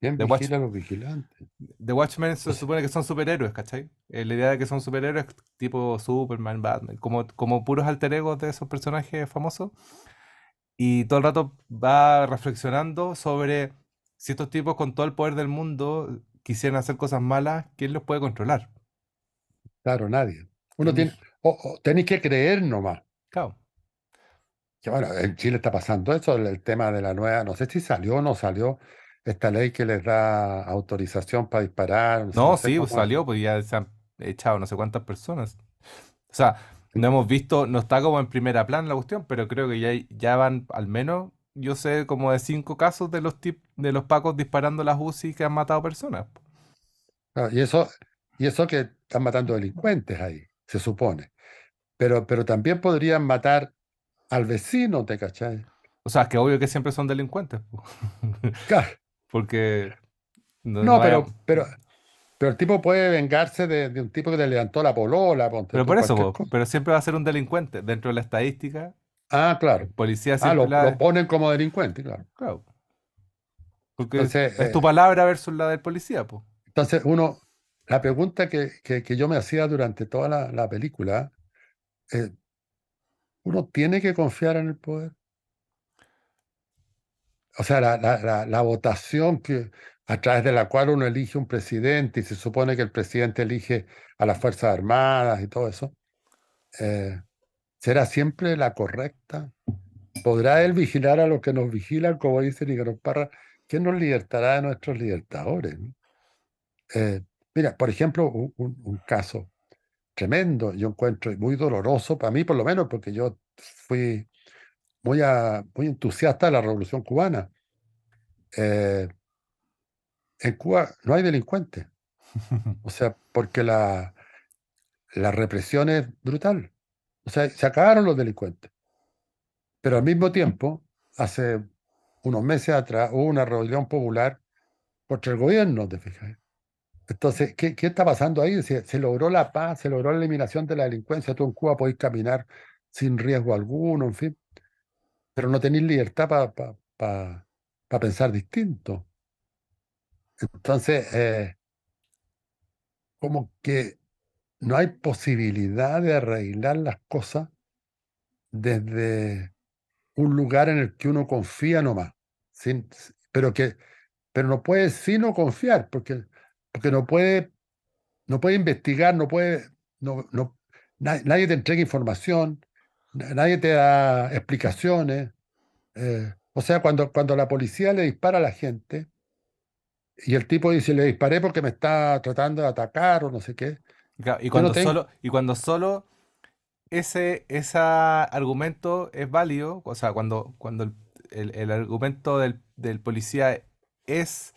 ¿Quién vigila a los vigilantes? The Watchmen se supone que son superhéroes, ¿cachai? Eh, la idea de que son superhéroes tipo Superman, Batman, como, como puros alter egos de esos personajes famosos y todo el rato va reflexionando sobre si estos tipos con todo el poder del mundo quisieran hacer cosas malas, ¿quién los puede controlar? Claro, nadie. Uno tiene, o, tenéis que creer nomás. Claro. Que bueno, en Chile está pasando eso, el, tema de la nueva, no sé si salió o no salió esta ley que les da autorización para disparar. No, sí, salió, pues ya se han echado no sé cuántas personas. O sea, no hemos visto, no está como en primera plana la cuestión, pero creo que ya, ya van al menos, yo sé, como de cinco casos de los tip, de los pacos disparando las UCI que han matado personas. y eso, y eso que están matando delincuentes ahí, se supone. Pero, pero también podrían matar al vecino, ¿te cachai? O sea, es que obvio que siempre son delincuentes. Claro. <laughs> Porque. No, pero, pero, pero el tipo puede vengarse de, un tipo que le levantó la polola. pero por eso, pero siempre va a ser un delincuente. Dentro de la estadística, Ah, claro. policía Ah, lo, ponen como delincuente, claro. Claro. Porque es tu eh, palabra versus la del policía, pues. Entonces, uno, la pregunta que, que- yo me hacía durante toda la, película, eh, ¿uno tiene que confiar en el poder? O sea, la, votación que, a través de la cual uno elige un presidente y se supone que el presidente elige a las Fuerzas Armadas y todo eso, eh, ¿será siempre la correcta? ¿Podrá él vigilar a los que nos vigilan, como dice Nicolás Parra? ¿Quién nos libertará de nuestros libertadores? Eh, mira, por ejemplo, un, caso tremendo, yo encuentro muy doloroso para mí, por lo menos, porque yo fui muy, muy entusiasta de la Revolución Cubana. Eh, en Cuba no hay delincuentes. O <laughs> sea, porque la, la represión es brutal. O sea, se acabaron los delincuentes. Pero al mismo tiempo, hace unos meses atrás hubo una rebelión popular contra el gobierno, ¿te fijas? Entonces, ¿qué, ¿qué, está pasando ahí? Se, logró la paz, se logró la eliminación de la delincuencia. Tú en Cuba podés caminar sin riesgo alguno, en fin. Pero no tenéis libertad para pensar distinto. Entonces, eh, como que no hay posibilidad de arreglar las cosas desde un lugar en el que uno confía nomás, sin, pero que pero no puede sino confiar, porque, porque no puede no puede investigar, no puede no, no nadie, te entrega información, nadie te da explicaciones. Eh, o sea, cuando, cuando la policía le dispara a la gente, y el tipo dice, le disparé porque me está tratando de atacar o no sé qué. y, cuando solo, y cuando solo ese, ese argumento es válido, o sea, cuando, cuando el, argumento del, policía es,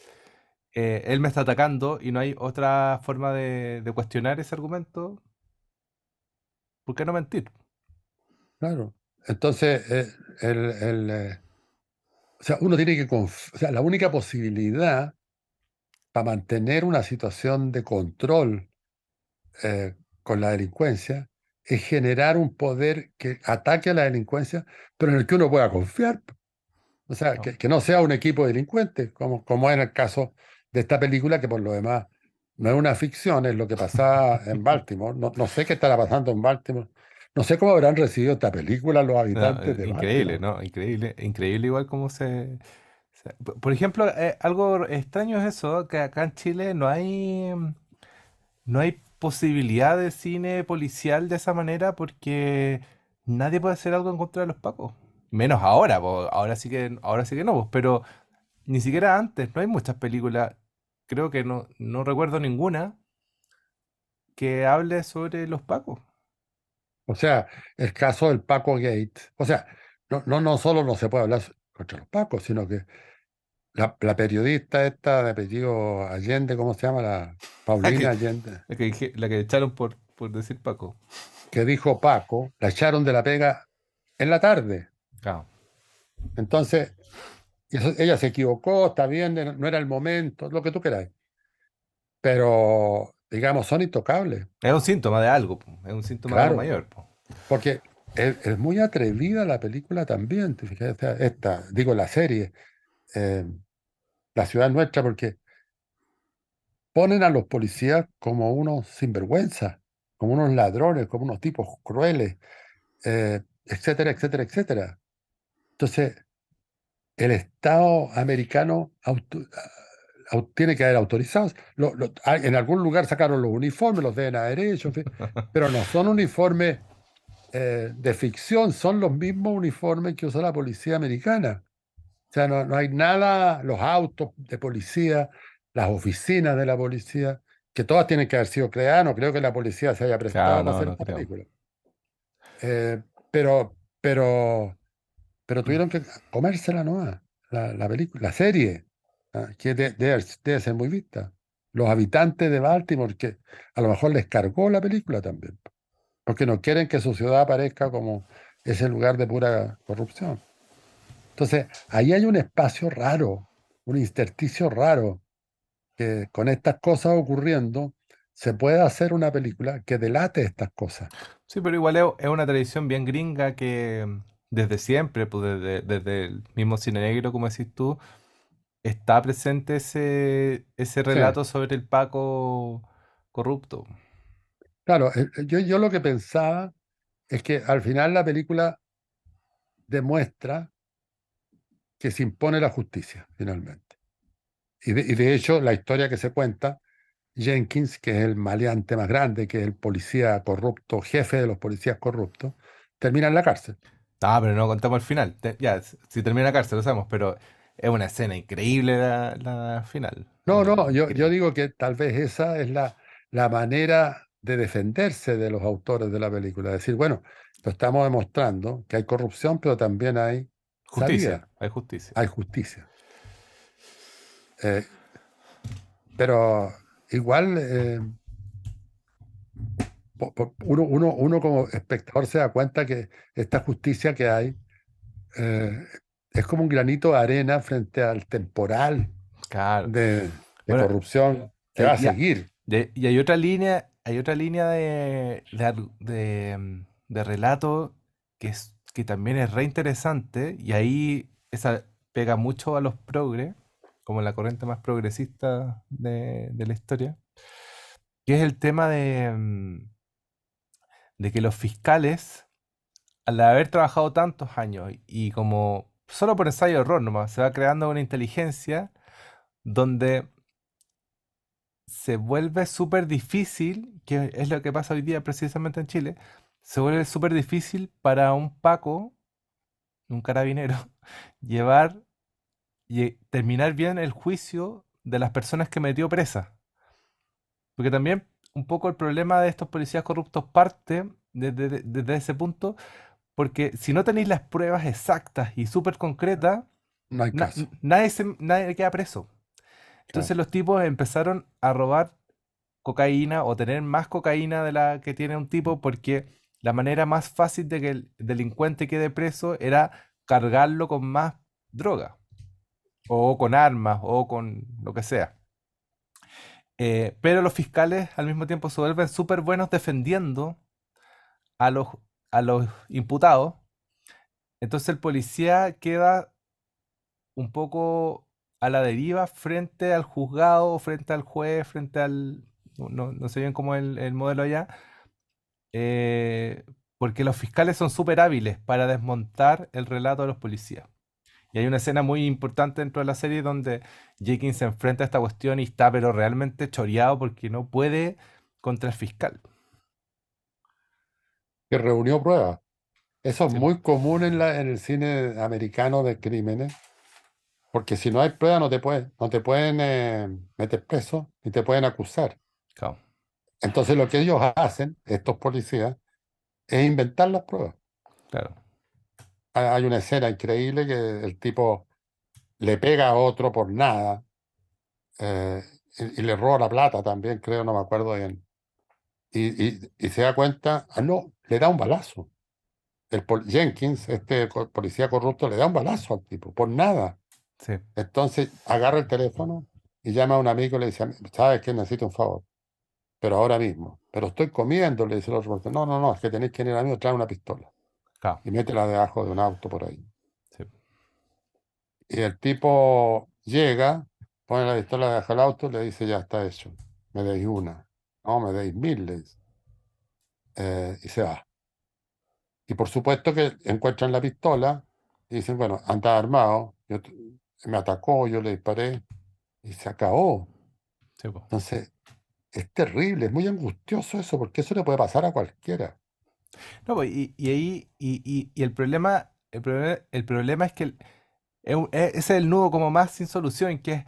eh, él me está atacando y no hay otra forma de, cuestionar ese argumento, ¿por qué no mentir? Claro. Entonces, eh, el, eh, o sea, uno tiene que o sea, la única posibilidad para mantener una situación de control eh, con la delincuencia es generar un poder que ataque a la delincuencia, pero en el que uno pueda confiar. O sea, No. que, que no sea un equipo de delincuentes, como, como en el caso de esta película, que por lo demás no es una ficción, es lo que pasaba en <laughs> Baltimore. No, no sé qué estará pasando en Baltimore. No sé cómo habrán recibido esta película los No, habitantes eh, de increíble, Baltimore. ¿no? Increíble, increíble igual como se... se- Por ejemplo, eh, algo extraño es eso, que acá en Chile no hay, no hay posibilidad de cine policial de esa manera porque nadie puede hacer algo en contra de los pacos. Menos ahora, po, Ahora sí que, ahora sí que no, pero ni siquiera antes, no hay muchas películas, creo que no, no recuerdo ninguna que hable sobre los pacos. O sea, el caso del Paco Gate. O sea, no, no, no solo no se puede hablar contra los Pacos, sino que la, la periodista esta de apellido Allende, ¿cómo se llama? La Paulina que, Allende, la que, la que echaron por, por decir Paco. que dijo Paco, la echaron de la pega en la tarde. Claro. Entonces, ella se equivocó, está bien, no era el momento, lo que tú queráis. Pero, digamos, son intocables. Es un síntoma de algo, Es un síntoma de algo mayor, po. porque es, es muy atrevida la película también, te fijas, O sea, esta, digo, la serie, eh, La ciudad nuestra, porque ponen a los policías como unos sinvergüenzas, como unos ladrones, como unos tipos crueles, eh, etcétera, etcétera, etcétera. Entonces, el Estado americano auto- au- tiene que haber autorizados. Lo- lo- hay- en algún lugar sacaron los uniformes, los deben haber hecho, en fin, <laughs> pero no son uniformes eh, de ficción, son los mismos uniformes que usa la policía americana. O sea, no, no hay nada, los autos de policía, las oficinas de la policía, que todas tienen que haber sido creadas, no creo que la policía se haya prestado Claro, no, hacer no película. Eh, pero, pero, pero tuvieron que comérsela nomás, la, la película, la serie, ah, que de- debe, debe ser muy vista. Los habitantes de Baltimore, que a lo mejor les cargó la película también, porque no quieren que su ciudad aparezca como ese lugar de pura corrupción. Entonces, ahí hay un espacio raro, un intersticio raro, que con estas cosas ocurriendo, se puede hacer una película que delate estas cosas. Sí, pero igual es, una tradición bien gringa que mm, desde siempre, pues desde, desde el mismo cine negro, como decís tú, está presente ese, ese Sí, relato sobre el Paco corrupto. claro, eh, eh, yo, yo lo que pensaba es que al final la película demuestra que se impone la justicia, finalmente. Y de, y de hecho, la historia que se cuenta, Jenkins, que es el maleante más grande, que es el policía corrupto, jefe de los policías corruptos, termina en la cárcel. Ah, pero no contamos el final. Te- ya, si termina la cárcel, lo sabemos, pero es una escena increíble la, la final. No, no, yo, yo digo que tal vez esa es la, la manera de defenderse de los autores de la película. Decir, bueno, lo estamos demostrando que hay corrupción, pero también hay Justicia, salida, hay justicia. hay justicia. Eh, pero igual, eh, uno, uno, uno como espectador se da cuenta que esta justicia que hay eh, es como un granito de arena frente al temporal Claro. de, de Bueno, corrupción que eh, va a seguir. de- y hay otra línea, hay otra línea de, de, relato que, es, que también es re interesante y ahí esa pega mucho a los progres, como la corriente más progresista de, de la historia, que es el tema de, mm, de que los fiscales, al haber trabajado tantos años y como solo por ensayo error nomás, se va creando una inteligencia donde se vuelve súper difícil, que es lo que pasa hoy día precisamente en Chile, se vuelve súper difícil para un Paco, un carabinero, <laughs> llevar y terminar bien el juicio de las personas que metió presa. Porque también un poco el problema de estos policías corruptos parte desde, de- desde ese punto, porque si no tenéis las pruebas exactas y súper concretas, No hay na- caso. nadie, se- nadie queda preso. Entonces Claro. los tipos empezaron a robar cocaína o tener más cocaína de la que tiene un tipo porque la manera más fácil de que el delincuente quede preso era cargarlo con más droga o con armas o con lo que sea. Eh, pero los fiscales al mismo tiempo se vuelven súper buenos defendiendo a los, a los imputados. Entonces el policía queda un poco a la deriva frente al juzgado, frente al juez, frente al... No, no sé bien cómo es el, modelo allá. Eh, porque los fiscales son súper hábiles para desmontar el relato de los policías. Y hay una escena muy importante dentro de la serie donde Jenkins se enfrenta a esta cuestión y está pero realmente choreado porque no puede contra el fiscal. Que reunió pruebas. Eso es muy común en, la, en el cine americano de crímenes, porque si no hay pruebas no te, pueden, no te pueden eh, meter preso ni te pueden acusar. Entonces lo que ellos hacen, estos policías, es inventar las pruebas. Claro. Hay una escena increíble que el tipo le pega a otro por nada eh, y, le roba la plata también, creo, no me acuerdo bien. Y, y, se da cuenta, ah, no, le da un balazo. El Jenkins, este policía corrupto, le da un balazo al tipo, por nada. Sí. Entonces agarra el teléfono y llama a un amigo y le dice, ¿sabes qué? Necesito un favor pero ahora mismo. Pero estoy comiendo, le dice el otro. No, no, no, es que tenéis que ir a mí traer una pistola. Y métela debajo de un auto por ahí. Y el tipo llega, pone la pistola debajo del auto, le dice, ya está hecho. Me deis una. No, me deis miles. Eh, y se va. Y por supuesto que encuentran la pistola y dicen, bueno, anda armado. me atacó, yo le disparé y se acabó. Entonces, es terrible, es muy angustioso eso, porque eso le puede pasar a cualquiera. No, pues, y, y ahí, y, el problema, el problema, es que e, ese es el nudo como más sin solución, que es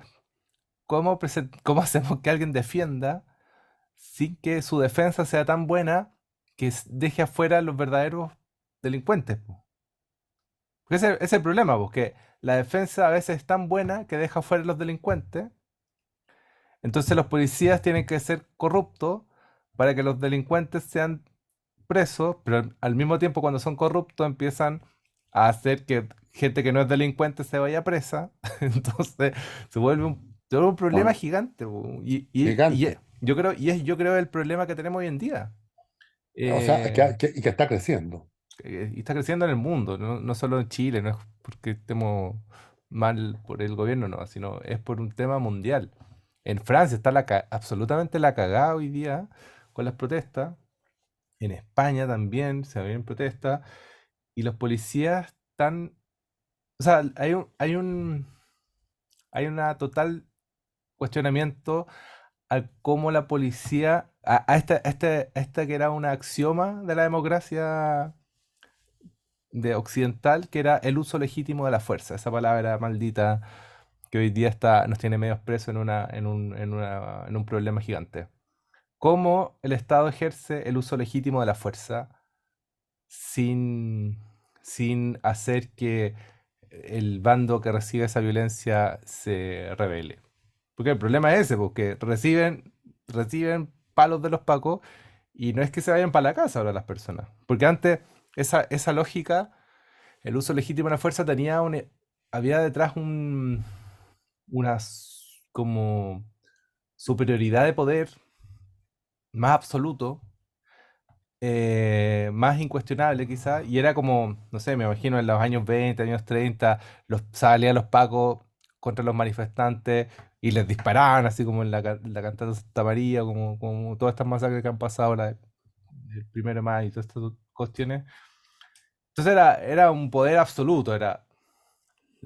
cómo, <laughs> cómo hacemos que alguien defienda sin que su defensa sea tan buena que deje afuera a los verdaderos delincuentes. Porque ese, ese es el problema, porque la defensa a veces es tan buena que deja afuera a los delincuentes entonces los policías tienen que ser corruptos para que los delincuentes sean presos, pero al mismo tiempo cuando son corruptos empiezan a hacer que gente que no es delincuente se vaya presa. <laughs> Entonces se vuelve un, un problema gigante. Y, yo creo, y es yo creo el problema que tenemos hoy en día. o sea, eh, y que está creciendo. Y está creciendo en el mundo, no, no solo en Chile, no es porque estemos mal por el gobierno, no, sino es por un tema mundial. En Francia está la absolutamente la cagada hoy día con las protestas. En España también se ven protestas. Y los policías están. O sea, hay un, hay un. Hay una total cuestionamiento a cómo la policía. A, esta, este, esta que era un axioma de la democracia de occidental, que era el uso legítimo de la fuerza. Esa palabra maldita que hoy día está, nos tiene medios presos en, una, en, un, en, una, en un problema gigante. ¿Cómo el Estado ejerce el uso legítimo de la fuerza sin, sin hacer que el bando que recibe esa violencia se revele? Porque el problema es ese, porque reciben, reciben palos de los pacos y no es que se vayan para la casa ahora las personas. Porque antes esa, esa lógica, el uso legítimo de la fuerza tenía un, había detrás un, una como superioridad de poder más absoluto, eh, más incuestionable quizá, y era como, no sé, me imagino en los años 20, años 30, los, salían los pacos contra los manifestantes y les disparaban, así como en la, la cantata Santa María, como, como todas estas masacres que han pasado, la, el primero de mayo y todas estas cuestiones. Entonces era, era un poder absoluto, era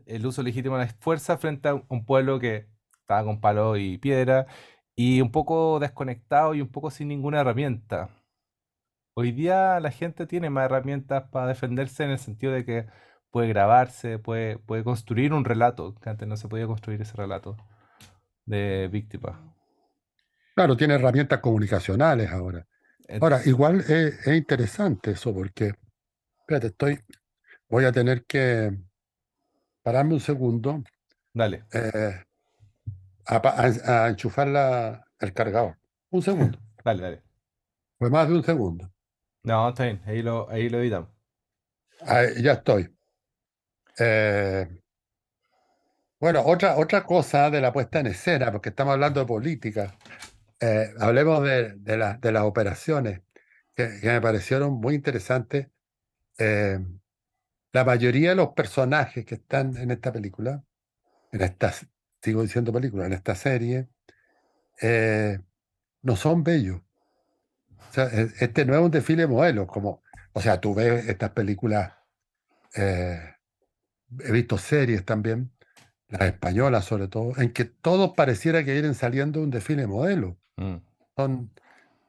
el uso legítimo de la fuerza frente a un pueblo que estaba con palo y piedra y un poco desconectado y un poco sin ninguna herramienta. Hoy día la gente tiene más herramientas para defenderse en el sentido de que puede grabarse, puede, puede construir un relato, que antes no se podía construir ese relato de víctima. Claro, tiene herramientas comunicacionales ahora. Ahora, igual es, es interesante eso porque, espérate, estoy, voy a tener que, pararme un segundo Dale. eh, a, a- a enchufar la- el cargador. Un segundo. <laughs> Dale, dale. Fue más de un segundo. No, está bien. Ahí lo, ahí lo editamos. Ahí, ya estoy. Eh, bueno, otra, otra cosa de la puesta en escena, porque estamos hablando de política. eh, hablemos de, de, la- de las operaciones, que, que me parecieron muy interesantes. Eh, la mayoría de los personajes que están en esta película, en esta, sigo diciendo película, en esta serie, eh, no son bellos. O sea, e- este no es un desfile de modelos, como, o sea, tú ves estas películas, eh, he visto series también, las españolas sobre todo, en que todos pareciera que vienen saliendo de un desfile de modelos. Mm. Son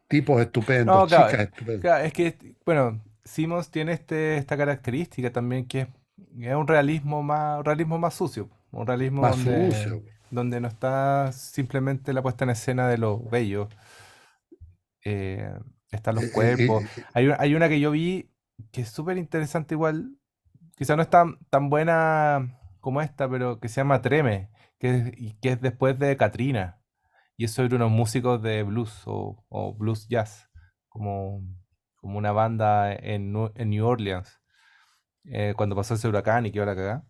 tipos estupendos, No, claro, chicas estupendas. claro, es que, bueno, Simmons tiene este, esta característica también que es, es un realismo más, un realismo más sucio, un realismo Más donde, sucio. donde no está simplemente la puesta en escena de lo bello, eh, están los Eh, eh, cuerpos. eh, Hay, una- hay una que yo vi que es súper interesante igual, quizá no es tan, tan buena como esta, pero que se llama Treme, que es, que es después de Katrina, y es sobre unos músicos de blues o, o blues jazz, como, como una banda en, New Orleans, eh, cuando pasó ese huracán y quedó la cagada.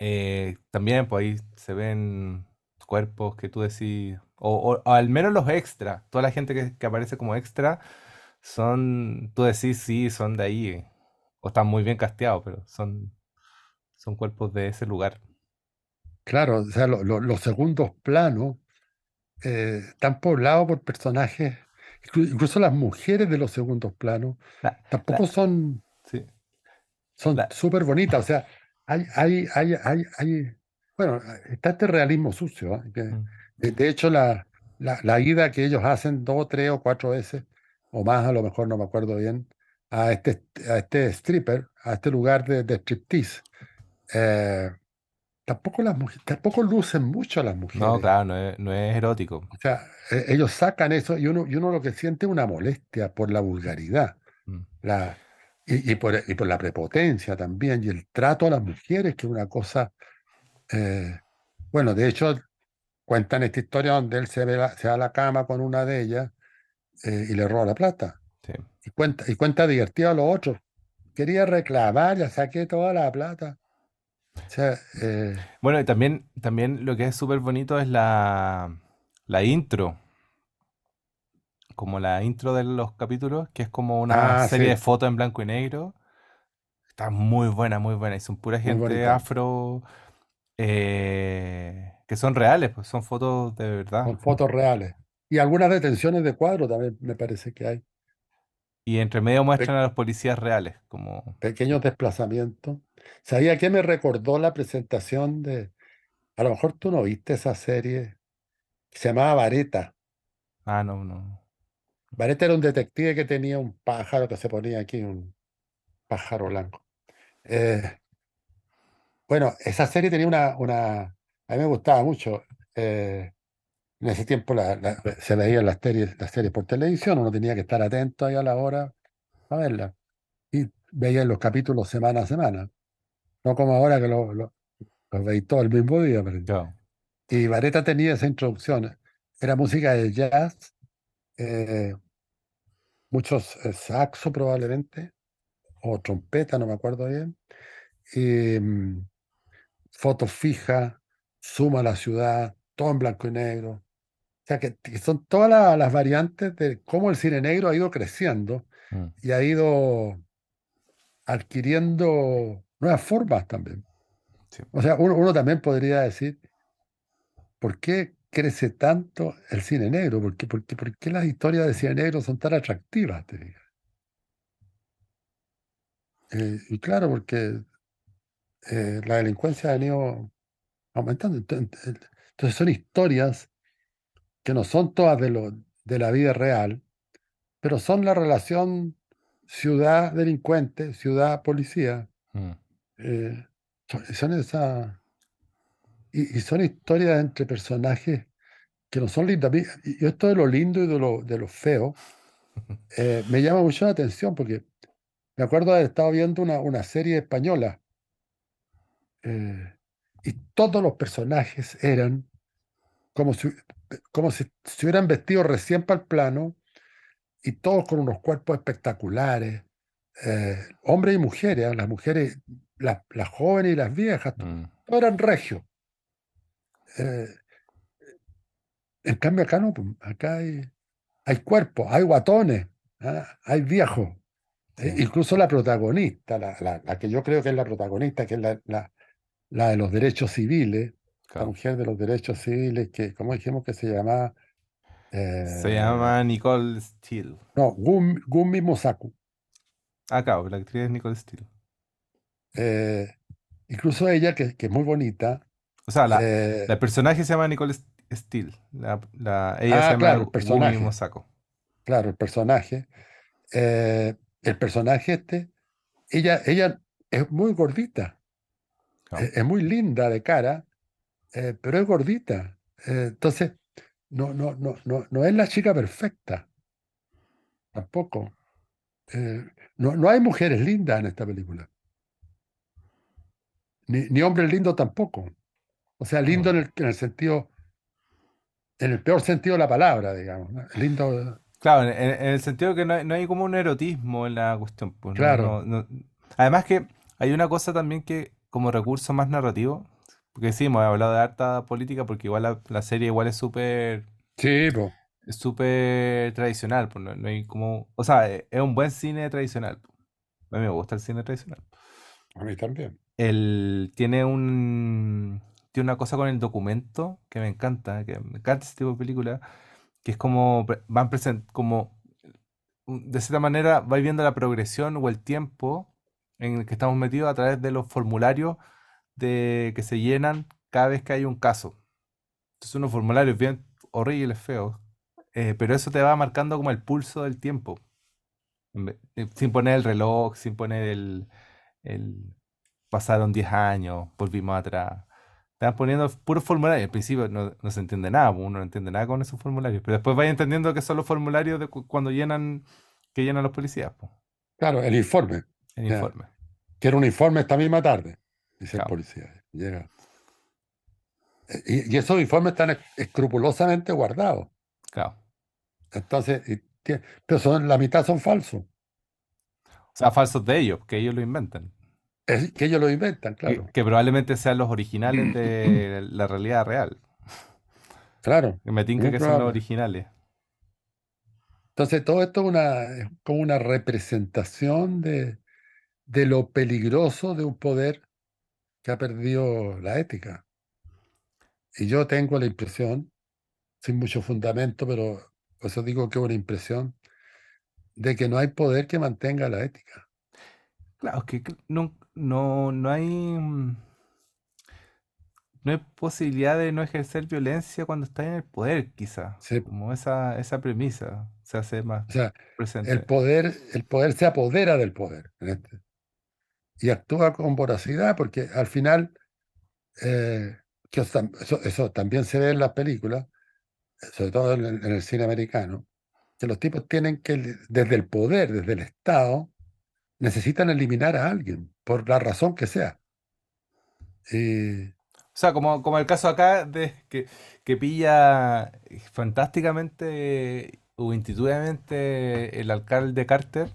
Eh, también, pues ahí se ven cuerpos que tú decís, o, o- o al menos los extras, toda la gente que, que aparece como extra, son, tú decís, sí, son de ahí, o están muy bien casteados, pero son, son cuerpos de ese lugar. claro, o sea, lo- lo- los segundos planos eh, están poblados por personajes, inclu- incluso las mujeres de los segundos planos, La, tampoco la- son sí, son súper bonitas. O sea, hay, hay, hay, hay, hay- bueno, está este realismo sucio. ¿eh? que, mm, de, de hecho, la, la, la ida que ellos hacen dos, tres o cuatro veces, o más, a lo mejor no me acuerdo bien, a este, a este stripper, a este lugar de, de striptease, eh, tampoco, las mujeres, tampoco lucen mucho a las no, mujeres. claro, no es, no es erótico. O sea, eh, ellos sacan eso y uno, y uno lo que siente es una molestia por la vulgaridad. Mm, La, y, y por, y por la prepotencia también, y el trato a las mujeres, que es una cosa, eh, bueno, de hecho, cuentan esta historia donde él se, ve la- se va a la cama con una de ellas eh, y le roba la plata. sí. Y cuenta, y cuenta divertido a los otros. Quería reclamar, ya saqué toda la plata. O sea, eh, Bueno, y también, también lo que es súper bonito es la, la intro, como la intro de los capítulos, que es como una ah, serie de fotos en blanco y negro. Está muy buena, muy buena. Y son pura gente afro eh, que son reales, pues son fotos de verdad. Con fotos reales. Y algunas detenciones de cuadro también me parece que hay. Y entre medio Pe- muestran a los policías reales, como... pequeños desplazamientos. ¿Sabía qué me recordó la presentación de, a lo mejor tú no viste esa serie, que se llamaba Vareta. Ah, no, no. Vareta era un detective que tenía un pájaro que se ponía aquí, un pájaro blanco. Eh, bueno, esa serie tenía una, una, a mí me gustaba mucho. eh, en ese tiempo la- la- se veían las series, las series por televisión, uno tenía que estar atento ahí a la hora a verla. Y veía los capítulos semana a semana, no como ahora que lo- lo- los veis todo el mismo día. pero-. Y Vareta tenía esa introducción. Era música de jazz, eh, muchos eh, saxo probablemente, o trompeta, no me acuerdo bien. Y mm, fotos fijas, suma a la ciudad, todo en blanco y negro. O sea que, que son todas la- las variantes de cómo el cine negro ha ido creciendo Mm, y ha ido adquiriendo nuevas formas también. sí. O sea, uno, uno también podría decir, ¿por qué crece tanto el cine negro? ¿Por qué, por qué- por qué las historias de cine negro son tan atractivas? te digo? Eh, y claro, porque eh, la delincuencia ha venido aumentando. Entonces son historias que no son todas de, lo, de la vida real, pero son la relación ciudad-delincuente, ciudad-policía. Mm, eh, son, son esa, y, y son historias entre personajes que no son lindas. A mí- Y y esto de lo lindo y de lo, de lo feo <laughs> eh, me llama mucho la atención porque me acuerdo de haber estado viendo una, una serie española eh, y todos los personajes eran como si, como si se hubieran vestido recién para el plano y todos con unos cuerpos espectaculares, eh, hombres y mujeres, ¿ah? las mujeres, las, las jóvenes y las viejas, mm, todos eran regios. Eh, En cambio acá no, pues, acá hay, hay cuerpos, hay guatones, ¿ah? hay viejos. Eh, Sí, incluso la protagonista, la, la- la que yo creo que es la protagonista, que es la, la- de los derechos civiles, la mujer de los derechos civiles, que, ¿cómo dijimos que se llamaba? Se Eh, llama Nicole Steele. no, Gumi, Gumi Mosaku. Ah, claro, la actriz es Nicole Steele. Eh, incluso ella, que, que es muy bonita. O sea, la, eh, la personaje se llama Nicole St- Steele. La, la- ella Ah, se llama claro, el personaje. Mosako. claro, el personaje. eh, el personaje este, ella, ella es muy gordita, Claro. es, es muy linda de cara, eh, pero es gordita. Eh, entonces, no, no, no, no, no es la chica perfecta, tampoco. Eh, no, no hay mujeres lindas en esta película, ni, ni hombres lindos tampoco. O sea, lindo en el, en el sentido, en el peor sentido de la palabra, digamos. ¿no? Lindo, Claro, en, el sentido que no hay, no hay como un erotismo en la cuestión. Pues, claro, no- Además que hay una cosa también que como recurso más narrativo, porque sí, hemos hablado de harta política porque igual la, la serie igual es súper sí, po, es súper tradicional, pues no, no hay como, o sea, e- es un buen cine tradicional. pues. A mí me gusta el cine tradicional. a mí también. Él tiene un tiene una cosa con el documento que me encanta, que me encanta ese tipo de película, que es como van present como un- de cierta manera vais viendo la progresión o el tiempo en el que estamos metidos a través de los formularios de que se llenan cada vez que hay un caso. Entonces unos formularios bien horribles, feos, eh, pero eso te va marcando como el pulso del tiempo. Eh, Sin poner el reloj, sin poner el, el pasaron 10 años, volvimos atrás. Van poniendo puros formularios. Al principio no, no se entiende nada, pues, uno no entiende nada con esos formularios. Pero después vais entendiendo que son los formularios de cu- cuando llenan, que llenan los policías, pues, Claro, el informe. el Ya. informe. Quiero un informe esta misma tarde, dice el policía. Llega. Eh, Y, y esos informes están esc- escrupulosamente guardados. Claro. Entonces, y pero son, la mitad son falsos. O sea, falsos de ellos, que ellos lo inventan. Es que ellos lo inventan, claro. que probablemente sean los originales de <clears throat> la realidad real. Claro, Que me tinca que son los probable. originales. Entonces, todo esto es, una, es como una representación de, de lo peligroso de un poder que ha perdido la ética. Y yo tengo la impresión, sin mucho fundamento, pero por eso digo que es una impresión, de que no hay poder que mantenga la ética. Claro, es que no, no, no hay. mm, No hay posibilidad de no ejercer violencia cuando estás en el poder, quizá. Como esa, esa premisa se hace más o sea, el presente. poder, el poder se apodera del poder este, y actúa con voracidad, porque al final, eh, que eso, tam- eso- eso también se ve en las películas, sobre todo en el, en el cine americano, que los tipos tienen que, desde el poder, desde el Estado, necesitan eliminar a alguien, por la razón que sea. Y, O sea, como, como el caso acá de que, que pilla fantásticamente o intuitivamente el alcalde Carter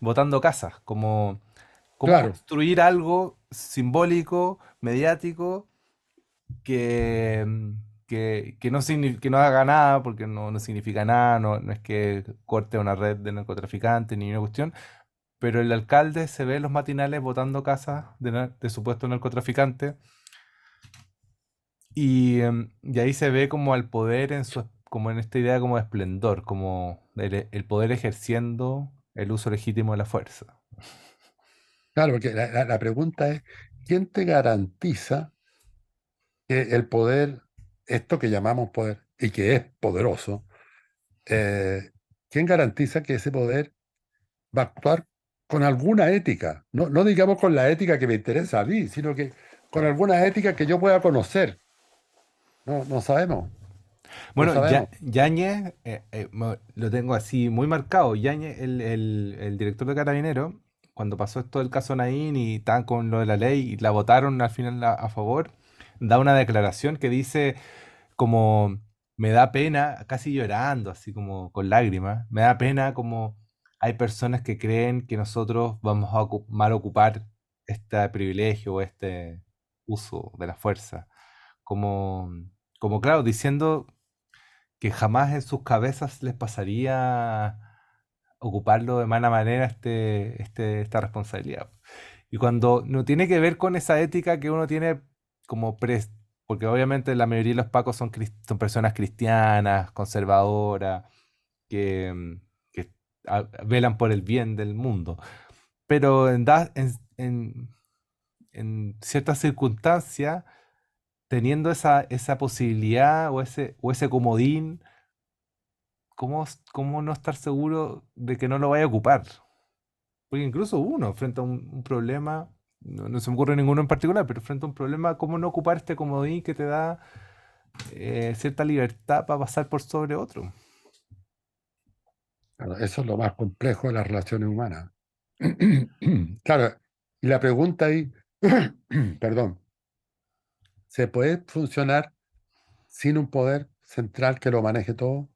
botando casas, como Claro. construir algo simbólico, mediático, que, que, que no, que no haga nada, porque no, no significa nada, no, no es que corte una red de narcotraficantes ni una cuestión, pero el alcalde se ve en los matinales botando casas de, na- de supuestos narcotraficantes. Y, em, y ahí se ve como al poder en su, como en esta idea como de esplendor, como el, poder ejerciendo el uso legítimo de la fuerza. claro, porque la pregunta es, ¿quién te garantiza que el poder, esto que llamamos poder, y que es poderoso, eh, ¿quién garantiza que ese poder va a actuar con alguna ética? No, no digamos con la ética que me interesa a mí, sino que con alguna ética que yo pueda conocer. No, no sabemos. No Bueno, Ya- sabemos. Yáñez, eh, eh, lo tengo así muy marcado. Yáñez, el, el- el director de Carabineros, cuando pasó esto del caso Naín y estaban con lo de la ley y la votaron al final a, a favor, da una declaración que dice como me da pena, casi llorando, así como con lágrimas, me da pena como hay personas que creen que nosotros vamos a ocu- mal ocupar este privilegio o este uso de la fuerza. Como, como claro, diciendo que jamás en sus cabezas les pasaría ocuparlo de mala manera este, este, esta responsabilidad. Y cuando no tiene que ver con esa ética que uno tiene como pres, porque obviamente la mayoría de los pacos son, son personas cristianas, conservadoras, que, velan por el bien del mundo. Pero en, ciertas circunstancias, teniendo esa, posibilidad o ese, comodín, ¿cómo, ¿cómo no estar seguro de que no lo vaya a ocupar? Porque incluso uno, frente a un, problema, no, se me ocurre ninguno en particular, pero frente a un problema, ¿cómo no ocupar este comodín que te da eh, cierta libertad para pasar por sobre otro? Eso es lo más complejo de las relaciones humanas. <clears throat> claro, y la pregunta ahí, <clears throat> perdón, ¿se puede funcionar sin un poder central que lo maneje todo?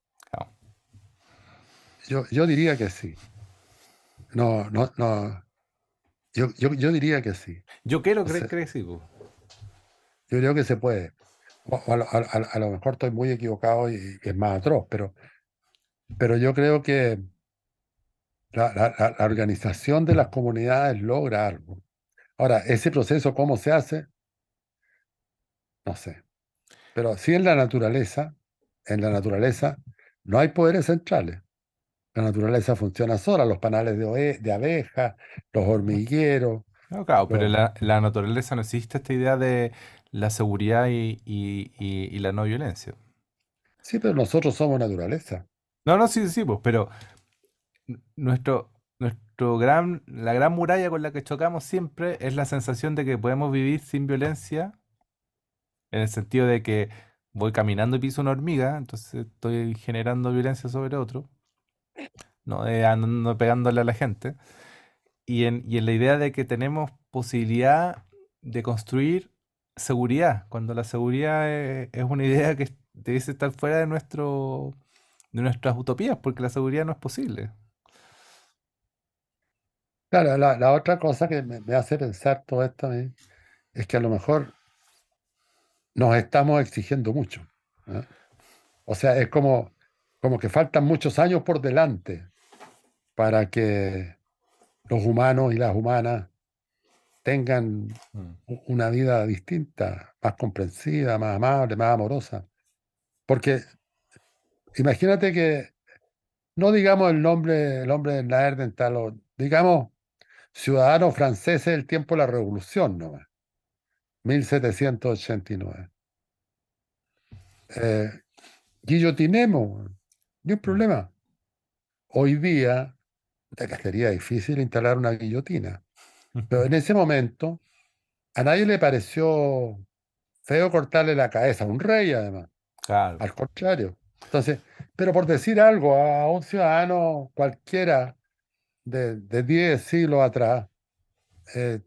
Yo, yo diría que sí. No, no, no. Yo, yo, yo diría que sí. Yo quiero creer que sí. Yo creo que se puede. a, lo mejor estoy muy equivocado y, es más atroz, pero, pero yo creo que la, la, la, organización de las comunidades logra algo. Ahora, ese proceso, ¿cómo se hace? No sé. Pero sí en la naturaleza, en la naturaleza no hay poderes centrales. La naturaleza funciona sola, los panales de, de abejas, los hormigueros. No, claro, pero en la, la, naturaleza no existe esta idea de la seguridad y, y, y, la no violencia. Sí, pero nosotros somos naturaleza. No, no, sí, sí, pues, pero nuestro, nuestro gran, la gran muralla con la que chocamos siempre es la sensación de que podemos vivir sin violencia, en el sentido de que voy caminando y piso una hormiga, entonces estoy generando violencia sobre otro no andando pegándole a la gente. Y en, y en la idea de que tenemos posibilidad de construir seguridad, cuando la seguridad es, una idea que debe estar fuera de, nuestro, de nuestras utopías, porque la seguridad no es posible. Claro, la, otra cosa que me, hace pensar todo esto es que a lo mejor nos estamos exigiendo mucho. O sea, es como, como que faltan muchos años por delante para que los humanos y las humanas tengan mm. una vida distinta, más comprensiva, más amable, más amorosa. Porque imagínate que no digamos el nombre, el nombre de Naerdental, o digamos ciudadanos franceses del tiempo de la Revolución, ¿no? 1789. Eh, guillotinemos, no hay problema. Hoy día, sería difícil instalar una guillotina. Pero en ese momento, a nadie le pareció feo cortarle la cabeza a un rey, además. Al contrario. Entonces, pero por decir algo a un ciudadano cualquiera de, de 10 siglos atrás, eh,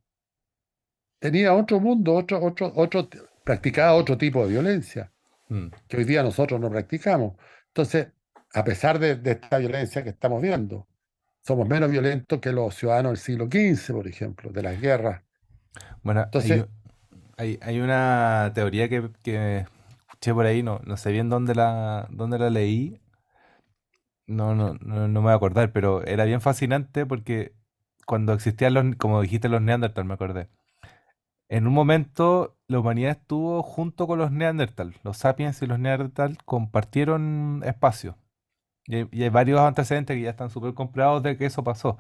tenía otro mundo, otro, otro, otro, practicaba otro tipo de violencia, mm. que hoy día nosotros no practicamos. Entonces, a pesar de, esta violencia que estamos viendo. Somos menos violentos que los ciudadanos del siglo XV, por ejemplo, de las guerras. Bueno, Entonces, hay, una teoría que, escuché por ahí, no, no sé bien dónde la, dónde la leí, no, no, no, me voy a acordar, pero era bien fascinante porque cuando existían los, como dijiste, los Neandertal, me acordé. En un momento la humanidad estuvo junto con los Neandertal. Los sapiens y los Neandertal compartieron espacio. Y hay, varios antecedentes que ya están súper comprados de que eso pasó.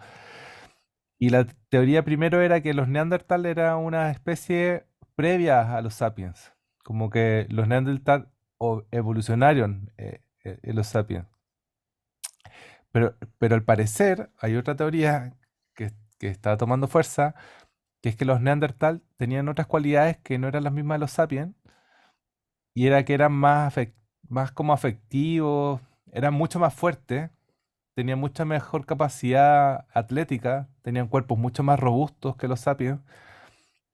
Y la teoría primero era que los Neandertal era una especie previa a los sapiens. Como que los Neandertal evolucionaron eh, eh, los sapiens. Pero, pero al parecer hay otra teoría que, que está tomando fuerza, que es que los Neandertal tenían otras cualidades que no eran las mismas de los sapiens, y era que eran más, más como afectivos, eran mucho más fuertes, tenían mucha mejor capacidad atlética, tenían cuerpos mucho más robustos que los sapiens,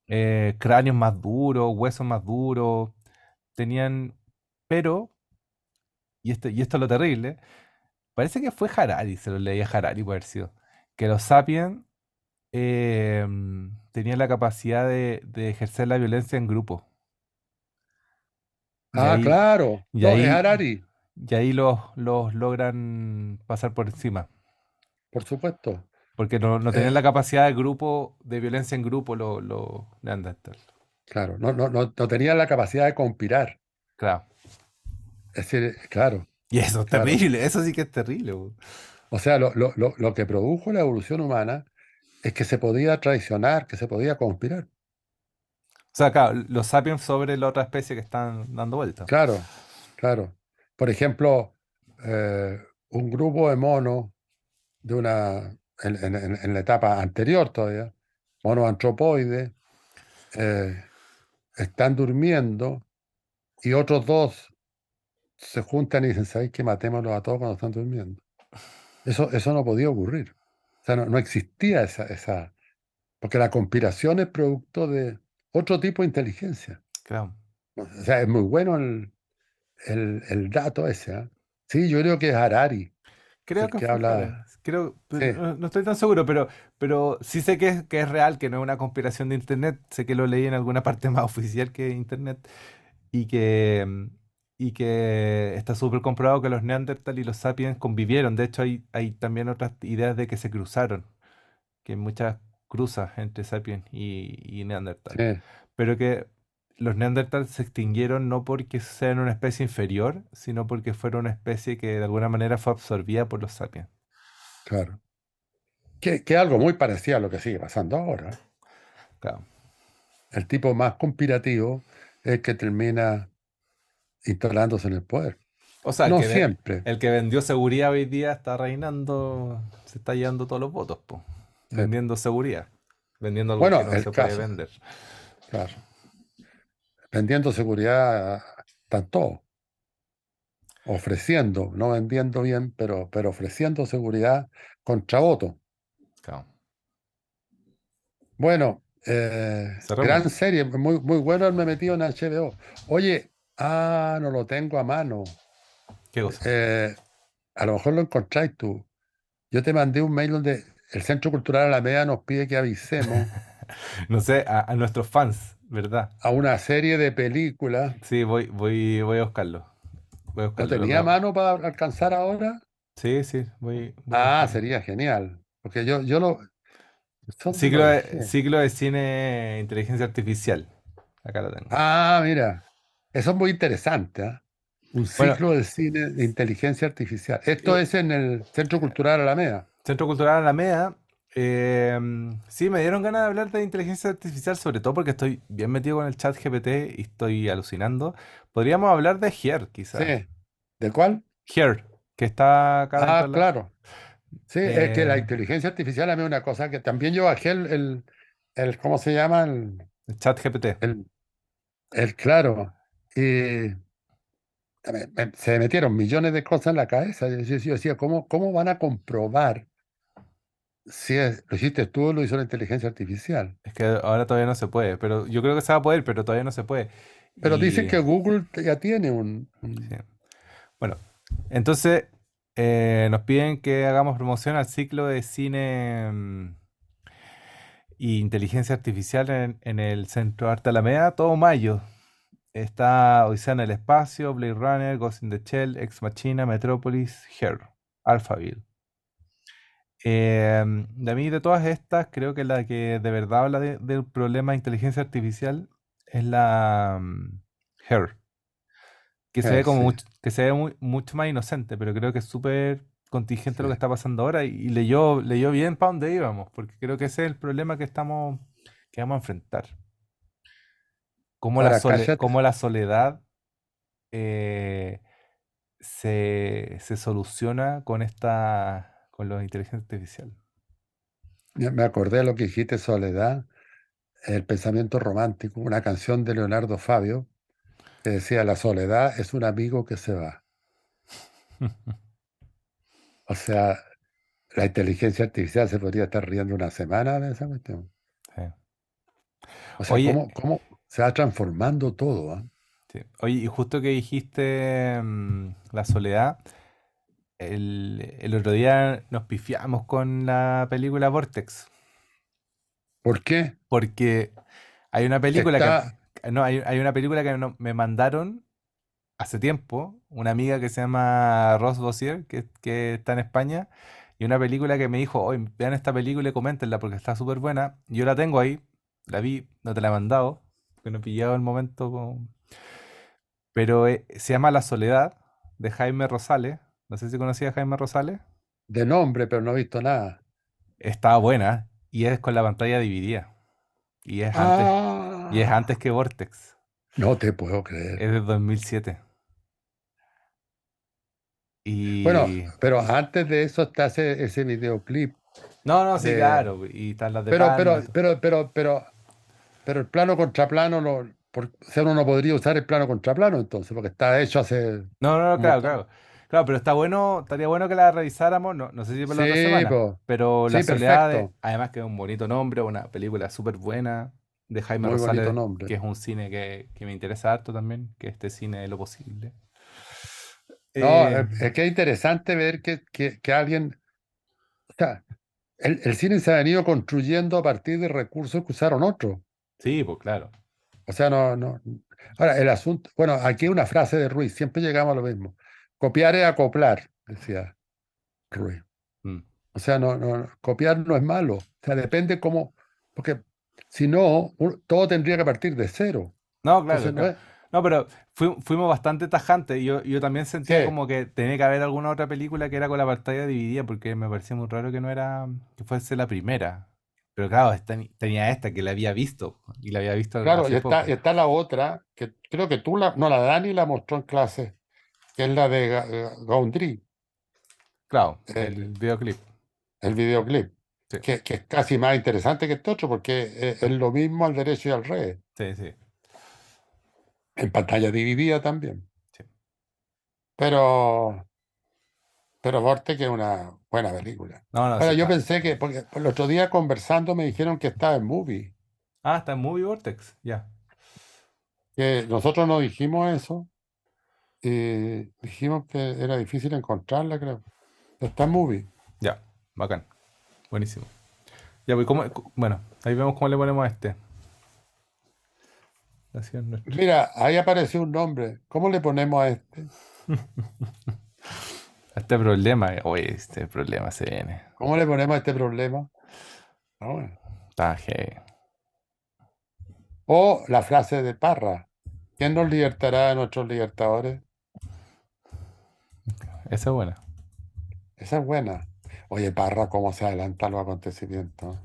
eh, cráneos más duros, huesos más duros, tenían, pero, y esto, y esto es lo terrible, parece que fue Harari, se lo leía Harari por haber sido, que los sapiens em, tenían la capacidad de, ejercer la violencia en grupo. Ah, claro, no, es Harari. y ahí los, los logran pasar por encima. Por supuesto. Porque no, no tenían Eh, la capacidad de grupo, de violencia en grupo, los los Neandertal. claro, no, no, no, no tenían la capacidad de conspirar. Claro. Es decir, claro, Y eso es claro. terrible, eso sí que es terrible. O sea, lo, lo, lo, lo que produjo la evolución humana es que se podía traicionar, que se podía conspirar. O sea, claro, los sapiens sobre la otra especie que están dando vuelta. Claro, claro. Por ejemplo, eh, un grupo de monos de una, en, en- en- en la etapa anterior todavía, monos antropoides, eh, están durmiendo y otros dos se juntan y dicen, ¿sabéis que matémoslos a todos cuando están durmiendo? Eso, eso no podía ocurrir. O sea, no, no existía esa, esa, porque la conspiración es producto de otro tipo de inteligencia. Claro. O sea, es muy bueno el, el, el dato ese. ¿ah? Sí, yo creo que es Harari Creo el que que habla. Creo, Sí, no, no estoy tan seguro, pero, pero sí sé que es, que es real, que no es una conspiración de internet. Sé que lo leí en alguna parte <laughs> más oficial que internet y que, y que está súper comprobado que los Neandertal y los Sapiens convivieron. De hecho, hay, hay también otras ideas de que se cruzaron, que hay muchas cruzas entre Sapiens y, y Neandertal. sí, Pero que los Neandertal se extinguieron no porque sean una especie inferior, sino porque fueron una especie que de alguna manera fue absorbida por los Sapiens. Claro. Que, que algo muy parecido a lo que sigue pasando ahora. Claro. El tipo más conspirativo es el que termina instalándose en el poder. O sea, el No que, ve- siempre. el que vendió seguridad hoy día está reinando, se está llevando todos los votos, po. Sí, Vendiendo seguridad. Vendiendo algo Bueno, que no el se puede vender. claro. Vendiendo seguridad, están todos. Ofreciendo, no vendiendo bien, pero, pero ofreciendo seguridad contra voto. Claro. Bueno, eh, gran serie, muy, muy bueno haberme metido en HBO. Oye, ah, no lo tengo a mano. ¿Qué cosa? Eh, a lo mejor lo encontráis tú. Yo te mandé un mail donde el Centro Cultural Alameda nos pide que avisemos <laughs> No sé, a, a nuestros fans, ¿verdad? a una serie de películas. Sí, voy, voy, voy a buscarlo. ¿Lo tenía a mano para alcanzar ahora? Sí, sí, voy, voy a Ah, sería genial. Porque yo, yo lo. ¿Dónde Ciclo lo de, ciclo de cine inteligencia artificial. Acá lo tengo. Ah, mira. Eso es muy interesante. ¿ah? Un Bueno, ciclo de cine de inteligencia artificial. Esto eh, es en el Centro Cultural Alameda. Centro Cultural Alameda. Eh, sí, me dieron ganas de hablar de inteligencia artificial, sobre todo porque estoy bien metido con el chat GPT y estoy alucinando. Podríamos hablar de Here, quizás. Sí. ¿De cuál? Here, que está acá Ah, la... claro. Sí, es que la eh, inteligencia artificial a mí es una cosa que también yo bajé el, el, el- ¿cómo se llama? El, el chat GPT. el, el claro. Y se me metieron millones de cosas en la cabeza. Yo decía, ¿cómo, cómo van a comprobar es- lo hiciste tú o lo hizo la inteligencia artificial? Es que ahora todavía no se puede, pero yo creo que se va a poder, pero todavía no se puede. Pero dicen Y que Google ya tiene un, un- sí. Bueno, entonces eh, nos piden que hagamos promoción al ciclo de cine mm, y inteligencia artificial en, en el Centro Arte Alameda, todo mayo. Está Odisea en el Espacio, Blade Runner, Ghost in the Shell, Ex Machina, Metropolis, Her, Alphaville. Eh, de mí, de todas estas, creo que la que de verdad habla de- del problema de inteligencia artificial es la mm, Her, que se ve como sí. que se ve muy- mucho más inocente, pero creo que es súper contingente lo que está pasando ahora y, y leyó, leyó bien para dónde íbamos, porque creo que ese es el problema que estamos, que vamos a enfrentar. Cómo la, sole- cómo la soledad eh, se, se soluciona con esta, con la inteligencia artificial. Me acordé de lo que dijiste, Soledad, el pensamiento romántico, una canción de Leonardo Fabio que decía, la soledad es un amigo que se va. <laughs> O sea, la inteligencia artificial se podría estar riendo una semana de esa cuestión. Sí. O sea, Oye, cómo, cómo se va transformando todo. sí. Oye, y justo que dijiste mm, la soledad, el, el otro día nos pifiamos con la película Vortex, ¿Por qué? porque hay una película Está, que, no, hay, hay una película que no- me mandaron hace tiempo una amiga que se llama Ross Bossier, que, que está en España, y una película que me dijo, oye, vean esta película y coméntenla porque está súper buena. Yo la tengo ahí, la vi, no te la he mandado, porque no he pillado el momento. con- Pero eh, se llama La Soledad, de Jaime Rosales. No sé si conocía a Jaime Rosales. De nombre, pero no he visto nada. Estaba buena y es con la pantalla dividida. Y es antes, y es Ah, antes que Vortex. no te puedo creer. Es de 2007. Bueno, Y... pero antes de eso está ese, ese videoclip No, no, sí, de... claro. Y están las de Pero, pero, pero, pero, pero, pero el plano contra plano, no, por, o sea, uno no podría usar el plano contra plano entonces, porque está hecho hace No, no, no, claro, claro. Claro, pero está bueno, estaría bueno que la revisáramos, no, no sé si para la otra Sí, semana, pues, pero La sí, Soledad, de- además que es un bonito nombre, una película súper buena de Jaime Muy Rosales, nombre. que es un cine que, que me interesa harto también, que este cine de lo posible. No, Eh, es que es interesante ver que, que, que alguien, o sea, el, el cine se ha venido construyendo a partir de recursos que usaron otros. sí, pues claro. O sea, no, no. Ahora, el asunto, bueno, aquí hay una frase de Ruiz, siempre llegamos a lo mismo. Copiar es acoplar, decía Ruiz. Mm. O sea, no, no, copiar no es malo. O sea, depende cómo, porque si no, todo tendría que partir de cero. No, claro, Entonces, no claro. es, No, pero fui- fuimos bastante tajantes. Yo, yo también sentía sí, como que tenía que haber alguna otra película que era con la pantalla dividida, porque me parecía muy raro que no era, que fuese la primera. Pero claro, tenía esta que la había visto, y la había visto claro, y está, y está la otra, que creo que tú la, no, la Dani la mostró en clase, que es la de Gaundry, Claro, eh, el videoclip. el videoclip, Sí, que, que es casi más interesante que este otro, porque es, es lo mismo al derecho y al revés, sí, sí, en pantalla dividida también. sí. Pero, pero Vortex es una buena película. No, no, sí yo pensé que, porque el otro día conversando me dijeron que estaba en Movie, Ah, está en Movie Vortex, ya. que nosotros no dijimos eso, y dijimos que era difícil encontrarla, creo. Está en Movie. Ya, bacán. Buenísimo. Ya, pues, ¿cómo- cu- bueno, ahí vemos cómo le ponemos a este. Así es nuestro. Mira, ahí apareció un nombre. ¿Cómo le ponemos a este? <laughs> Este problema, oye, este problema se viene. ¿Cómo le ponemos a este problema? Ah, bueno. Heavy. O la frase de Parra. ¿Quién nos libertará de nuestros libertadores? Esa es buena. Esa es buena. Oye, Parra, cómo se adelantan los acontecimientos.